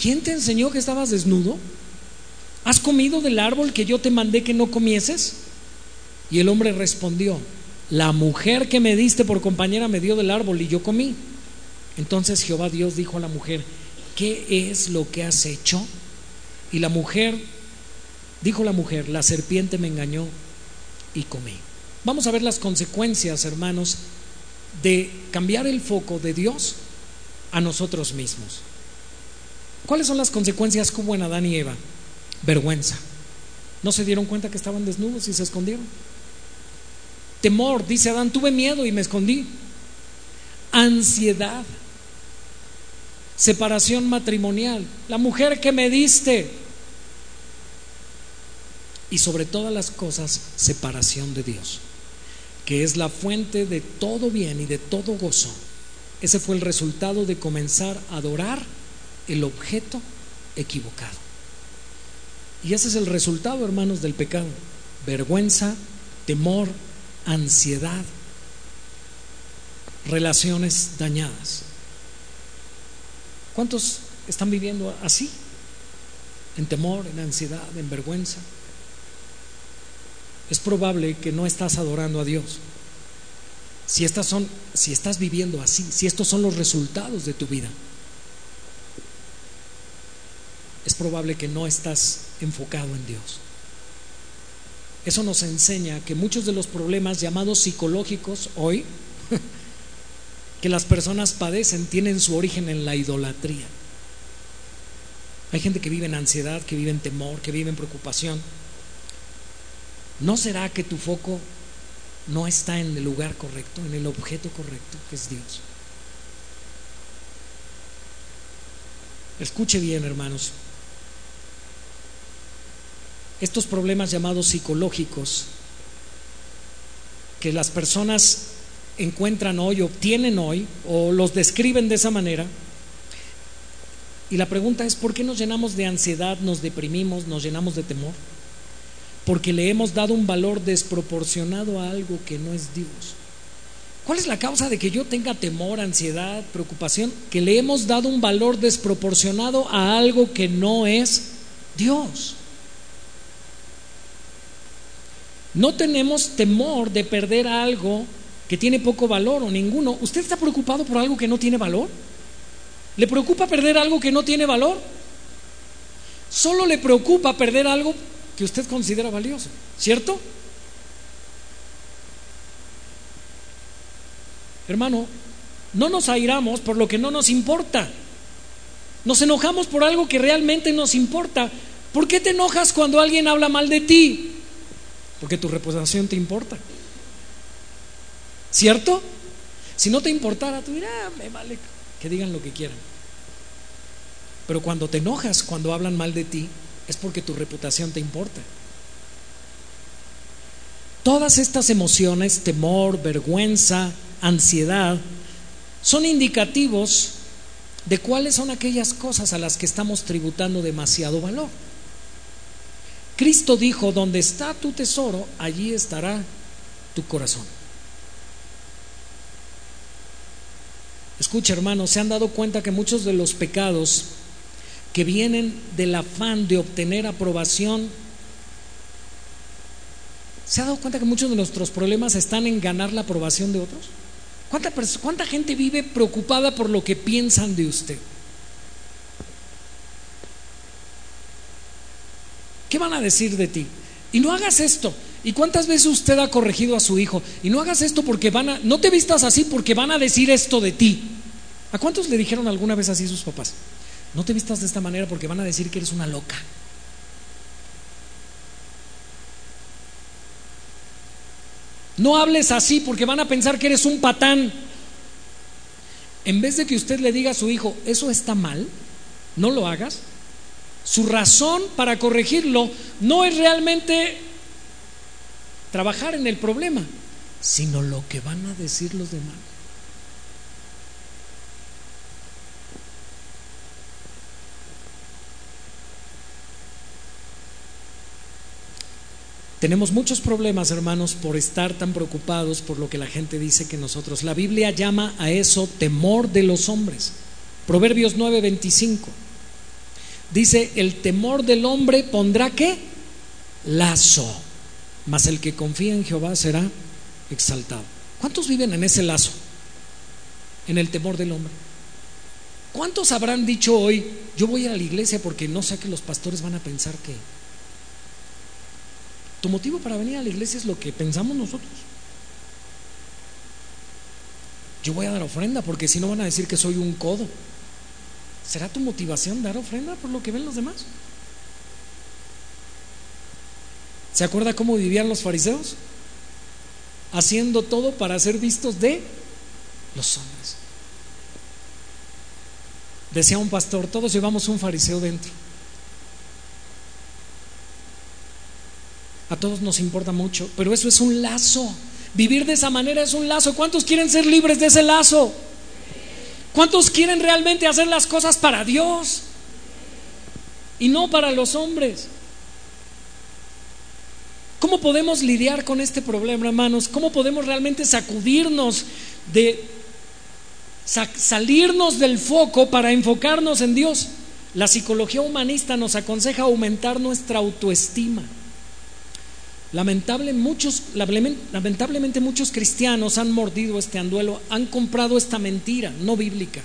¿quién te enseñó que estabas desnudo? ¿Has comido del árbol que yo te mandé que no comieses? Y el hombre respondió, la mujer que me diste por compañera me dio del árbol y yo comí. Entonces Jehová Dios dijo a la mujer, ¿qué es lo que has hecho? Y la mujer, dijo la mujer, la serpiente me engañó y comí. Vamos a ver las consecuencias, hermanos, de cambiar el foco de Dios a nosotros mismos. ¿Cuáles son las consecuencias que hubo en Adán y Eva? Vergüenza. No se dieron cuenta que estaban desnudos y se escondieron. Temor, dice Adán, tuve miedo y me escondí. Ansiedad. Separación matrimonial. La mujer que me diste. Y sobre todas las cosas, separación de Dios que es la fuente de todo bien y de todo gozo. Ese fue el resultado de comenzar a adorar el objeto equivocado. Y ese es el resultado, hermanos, del pecado. Vergüenza, temor, ansiedad, relaciones dañadas. ¿Cuántos están viviendo así? En temor, en ansiedad, en vergüenza es probable que no estás adorando a Dios. Si, estas son, si estás viviendo así, si estos son los resultados de tu vida, es probable que no estás enfocado en Dios. Eso nos enseña que muchos de los problemas llamados psicológicos hoy, que las personas padecen, tienen su origen en la idolatría. Hay gente que vive en ansiedad, que vive en temor, que vive en preocupación ¿No será que tu foco no está en el lugar correcto, en el objeto correcto, que es Dios? Escuche bien, hermanos. Estos problemas llamados psicológicos que las personas encuentran hoy, obtienen hoy, o los describen de esa manera, y la pregunta es, ¿por qué nos llenamos de ansiedad, nos deprimimos, nos llenamos de temor? porque le hemos dado un valor desproporcionado a algo que no es Dios. ¿Cuál es la causa de que yo tenga temor, ansiedad, preocupación? Que le hemos dado un valor desproporcionado a algo que no es Dios. No tenemos temor de perder algo que tiene poco valor o ninguno. ¿Usted está preocupado por algo que no tiene valor? ¿Le preocupa perder algo que no tiene valor? Solo le preocupa perder algo que usted considera valioso, ¿cierto? Hermano, no nos airamos por lo que no nos importa. Nos enojamos por algo que realmente nos importa. ¿Por qué te enojas cuando alguien habla mal de ti? Porque tu reputación te importa. ¿Cierto? Si no te importara, tú dirás, ah, me vale que digan lo que quieran. Pero cuando te enojas, cuando hablan mal de ti, es porque tu reputación te importa. Todas estas emociones, temor, vergüenza, ansiedad, son indicativos de cuáles son aquellas cosas a las que estamos tributando demasiado valor. Cristo dijo, donde está tu tesoro, allí estará tu corazón. Escucha hermanos, se han dado cuenta que muchos de los pecados que vienen del afán de obtener aprobación. ¿Se ha dado cuenta que muchos de nuestros problemas están en ganar la aprobación de otros? ¿Cuánta, ¿Cuánta, gente vive preocupada por lo que piensan de usted? ¿Qué van a decir de ti? Y no hagas esto. ¿Y cuántas veces usted ha corregido a su hijo? Y no hagas esto porque van a, no te vistas así porque van a decir esto de ti. ¿A cuántos le dijeron alguna vez así sus papás? No te vistas de esta manera porque van a decir que eres una loca. No hables así porque van a pensar que eres un patán. En vez de que usted le diga a su hijo, eso está mal, no lo hagas. Su razón para corregirlo no es realmente trabajar en el problema, sino lo que van a decir los demás. Tenemos muchos problemas, hermanos, por estar tan preocupados por lo que la gente dice que nosotros. La Biblia llama a eso temor de los hombres. Proverbios 9:25. Dice, el temor del hombre pondrá qué? Lazo. Mas el que confía en Jehová será exaltado. ¿Cuántos viven en ese lazo? En el temor del hombre. ¿Cuántos habrán dicho hoy, yo voy a la iglesia porque no sé que los pastores van a pensar que tu motivo para venir a la iglesia es lo que pensamos nosotros. Yo voy a dar ofrenda porque si no van a decir que soy un codo. ¿Será tu motivación dar ofrenda por lo que ven los demás? ¿Se acuerda cómo vivían los fariseos? Haciendo todo para ser vistos de los hombres. Decía un pastor, todos llevamos un fariseo dentro. A todos nos importa mucho, pero eso es un lazo. Vivir de esa manera es un lazo. ¿Cuántos quieren ser libres de ese lazo? ¿Cuántos quieren realmente hacer las cosas para Dios y no para los hombres? ¿Cómo podemos lidiar con este problema, hermanos? ¿Cómo podemos realmente sacudirnos de salirnos del foco para enfocarnos en Dios? La psicología humanista nos aconseja aumentar nuestra autoestima. Lamentablemente muchos cristianos han mordido este anduelo, han comprado esta mentira no bíblica.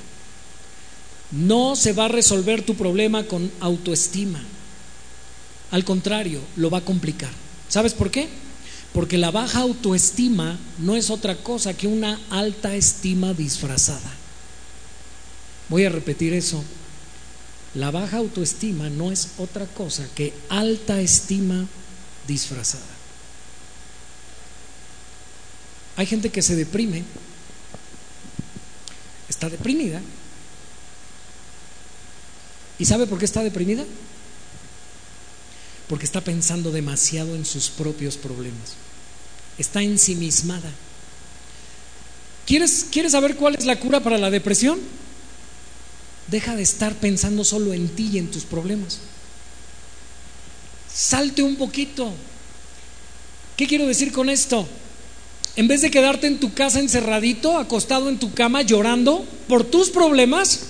No se va a resolver tu problema con autoestima. Al contrario, lo va a complicar. ¿Sabes por qué? Porque la baja autoestima no es otra cosa que una alta estima disfrazada. Voy a repetir eso. La baja autoestima no es otra cosa que alta estima disfrazada. Hay gente que se deprime, está deprimida. ¿Y sabe por qué está deprimida? Porque está pensando demasiado en sus propios problemas. Está ensimismada. ¿Quieres, ¿Quieres saber cuál es la cura para la depresión? Deja de estar pensando solo en ti y en tus problemas. Salte un poquito. ¿Qué quiero decir con esto? En vez de quedarte en tu casa encerradito, acostado en tu cama llorando por tus problemas,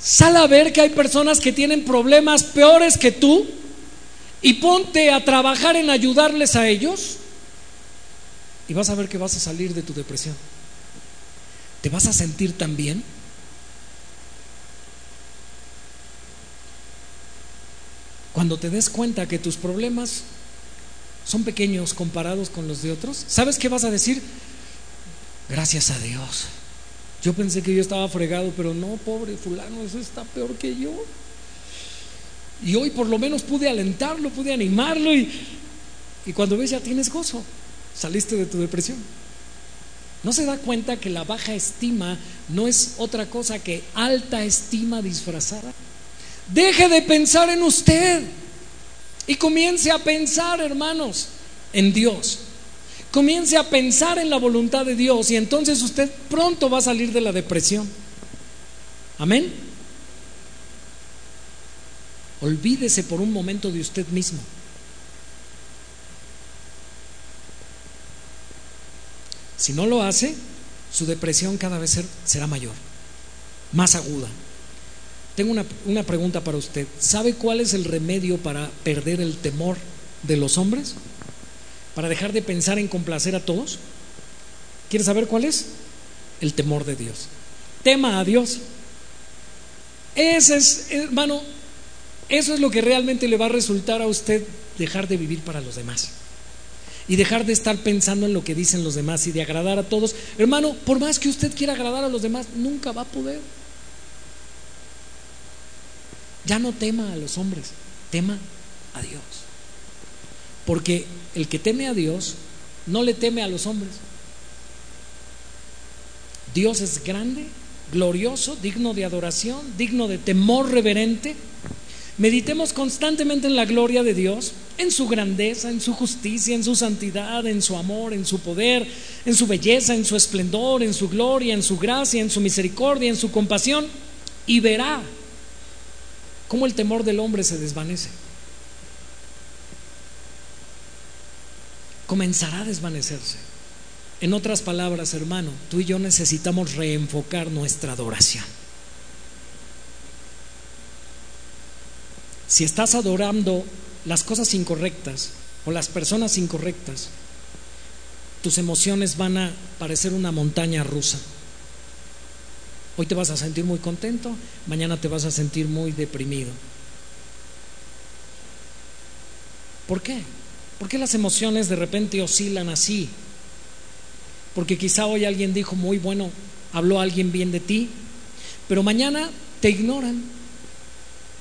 sal a ver que hay personas que tienen problemas peores que tú y ponte a trabajar en ayudarles a ellos y vas a ver que vas a salir de tu depresión. ¿Te vas a sentir tan bien? Cuando te des cuenta que tus problemas son pequeños comparados con los de otros, ¿sabes qué vas a decir? Gracias a Dios. Yo pensé que yo estaba fregado, pero no, pobre fulano, eso está peor que yo. Y hoy por lo menos pude alentarlo, pude animarlo y, y cuando ves ya tienes gozo, saliste de tu depresión. ¿No se da cuenta que la baja estima no es otra cosa que alta estima disfrazada? Deje de pensar en usted. Y comience a pensar, hermanos, en Dios. Comience a pensar en la voluntad de Dios y entonces usted pronto va a salir de la depresión. Amén. Olvídese por un momento de usted mismo. Si no lo hace, su depresión cada vez será mayor, más aguda. Tengo una, pregunta para usted. ¿Sabe cuál es el remedio para perder el temor de los hombres? ¿Para dejar de pensar en complacer a todos? ¿Quiere saber cuál es? El temor de Dios. Tema a Dios. Ese es, hermano, eso es lo que realmente le va a resultar a usted dejar de vivir para los demás. Y dejar de estar pensando en lo que dicen los demás y de agradar a todos. Hermano, por más que usted quiera agradar a los demás, nunca va a poder. Ya no tema a los hombres, tema a Dios. Porque el que teme a Dios no le teme a los hombres. Dios es grande, glorioso, digno de adoración, digno de temor reverente. Meditemos constantemente en la gloria de Dios, en su grandeza, en su justicia, en su santidad, en su amor, en su poder, en su belleza, en su esplendor, en su gloria, en su gracia, en su misericordia, en su compasión, y verá cómo el temor del hombre se desvanece. comenzará a desvanecerse. En otras palabras, hermano, tú y yo necesitamos reenfocar nuestra adoración. Si estás adorando las cosas incorrectas o las personas incorrectas, tus emociones van a parecer una montaña rusa. Hoy te vas a sentir muy contento, mañana te vas a sentir muy deprimido. ¿Por qué? ¿Por qué las emociones de repente oscilan así? Porque quizá hoy alguien dijo muy bueno, habló alguien bien de ti, pero mañana te ignoran,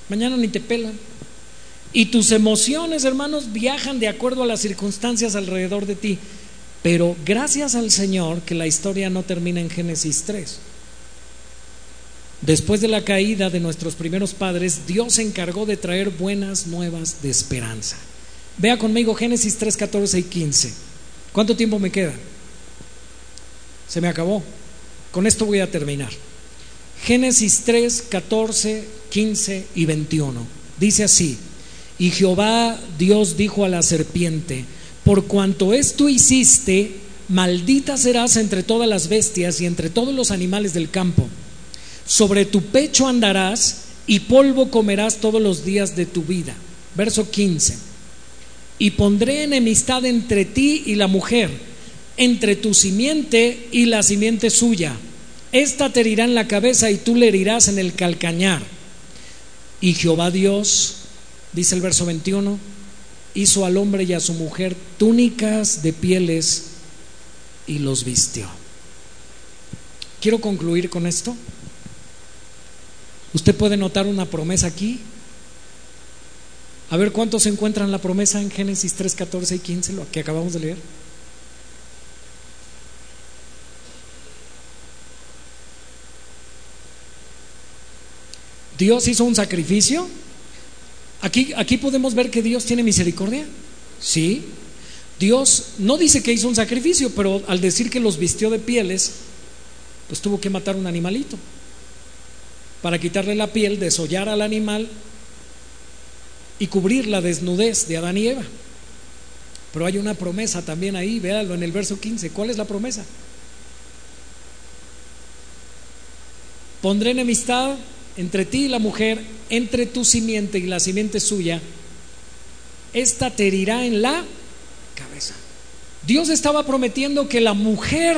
mañana ni te pelan. Y tus emociones, hermanos, viajan de acuerdo a las circunstancias alrededor de ti. Pero gracias al Señor que la historia no termina en Génesis 3. Después de la caída de nuestros primeros padres, Dios se encargó de traer buenas nuevas de esperanza. Vea conmigo Génesis 3, 14 y 15. ¿Cuánto tiempo me queda? Se me acabó. Con esto voy a terminar. Génesis 3, 14, 15 y 21. Dice así, y Jehová Dios dijo a la serpiente, por cuanto esto hiciste, maldita serás entre todas las bestias y entre todos los animales del campo. Sobre tu pecho andarás y polvo comerás todos los días de tu vida. Verso 15. Y pondré enemistad entre ti y la mujer, entre tu simiente y la simiente suya. Esta te herirá en la cabeza y tú le herirás en el calcañar. Y Jehová Dios, dice el verso 21, hizo al hombre y a su mujer túnicas de pieles y los vistió. Quiero concluir con esto. Usted puede notar una promesa aquí. A ver cuántos encuentran la promesa en Génesis 3, 14 y 15, lo que acabamos de leer. Dios hizo un sacrificio. Aquí, aquí podemos ver que Dios tiene misericordia. Sí. Dios no dice que hizo un sacrificio, pero al decir que los vistió de pieles, pues tuvo que matar un animalito para quitarle la piel, desollar al animal y cubrir la desnudez de Adán y Eva. Pero hay una promesa también ahí, véalo en el verso 15. ¿Cuál es la promesa? Pondré enemistad entre ti y la mujer, entre tu simiente y la simiente suya. Esta te herirá en la cabeza. Dios estaba prometiendo que la mujer,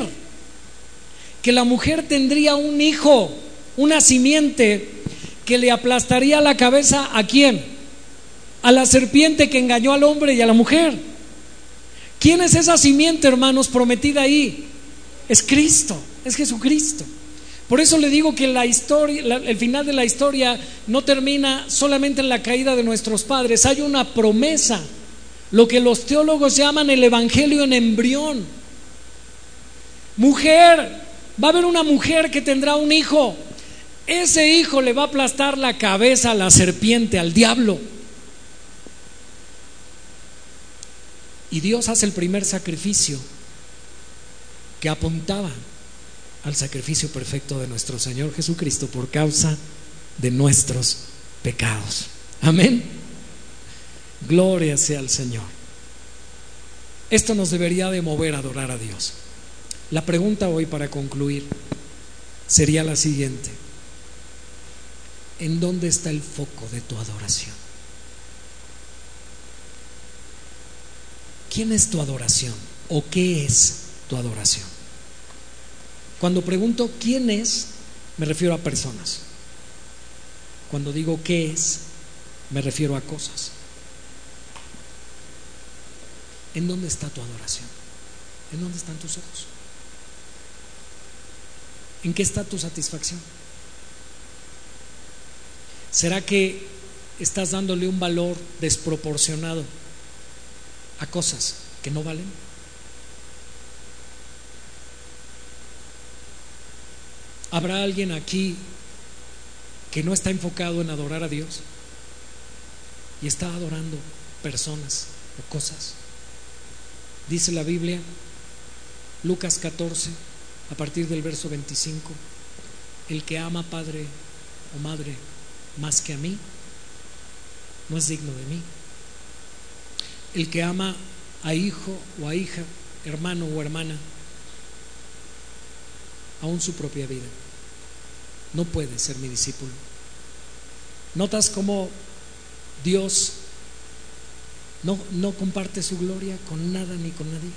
que la mujer tendría un hijo una simiente que le aplastaría la cabeza a quién? A la serpiente que engañó al hombre y a la mujer. ¿Quién es esa simiente, hermanos, prometida ahí? Es Cristo, es Jesucristo. Por eso le digo que la historia, el final de la historia no termina solamente en la caída de nuestros padres, hay una promesa, lo que los teólogos llaman el evangelio en embrión. Mujer, va a haber una mujer que tendrá un hijo, ese hijo le va a aplastar la cabeza a la serpiente, al diablo. Y Dios hace el primer sacrificio que apuntaba al sacrificio perfecto de nuestro Señor Jesucristo por causa de nuestros pecados. Amén. Gloria sea al Señor. Esto nos debería de mover a adorar a Dios. La pregunta hoy para concluir sería la siguiente. ¿En dónde está el foco de tu adoración? ¿Quién es tu adoración? ¿O qué es tu adoración? Cuando pregunto quién es, me refiero a personas. Cuando digo qué es, me refiero a cosas. ¿En dónde está tu adoración? ¿En dónde están tus ojos? ¿En qué está tu satisfacción? ¿Será que estás dándole un valor desproporcionado a cosas que no valen? ¿Habrá alguien aquí que no está enfocado en adorar a Dios y está adorando personas o cosas? Dice la Biblia, Lucas 14, a partir del verso 25, el que ama padre o madre más que a mí, no es digno de mí. El que ama a hijo o a hija, hermano o hermana, aún su propia vida. No puede ser mi discípulo. ¿Notas cómo Dios no, no comparte su gloria con nada ni con nadie?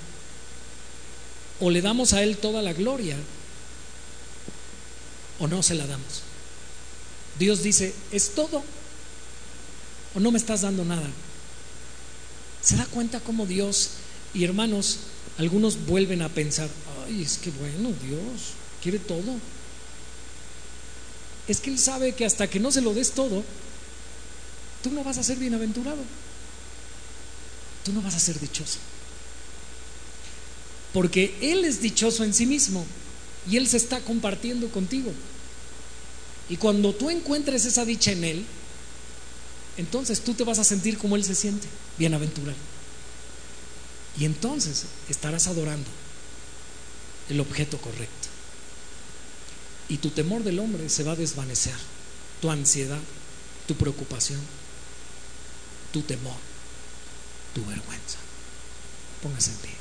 O le damos a Él toda la gloria o no se la damos. Dios dice, es todo o no me estás dando nada. ¿Se da cuenta cómo Dios y hermanos, algunos vuelven a pensar, ay, es que bueno, Dios quiere todo. Es que Él sabe que hasta que no se lo des todo, tú no vas a ser bienaventurado. Tú no vas a ser dichoso. Porque Él es dichoso en sí mismo y Él se está compartiendo contigo. Y cuando tú encuentres esa dicha en Él, entonces tú te vas a sentir como Él se siente, bienaventurado. Y entonces estarás adorando el objeto correcto. Y tu temor del hombre se va a desvanecer, tu ansiedad, tu preocupación, tu temor, tu vergüenza. Póngase en pie.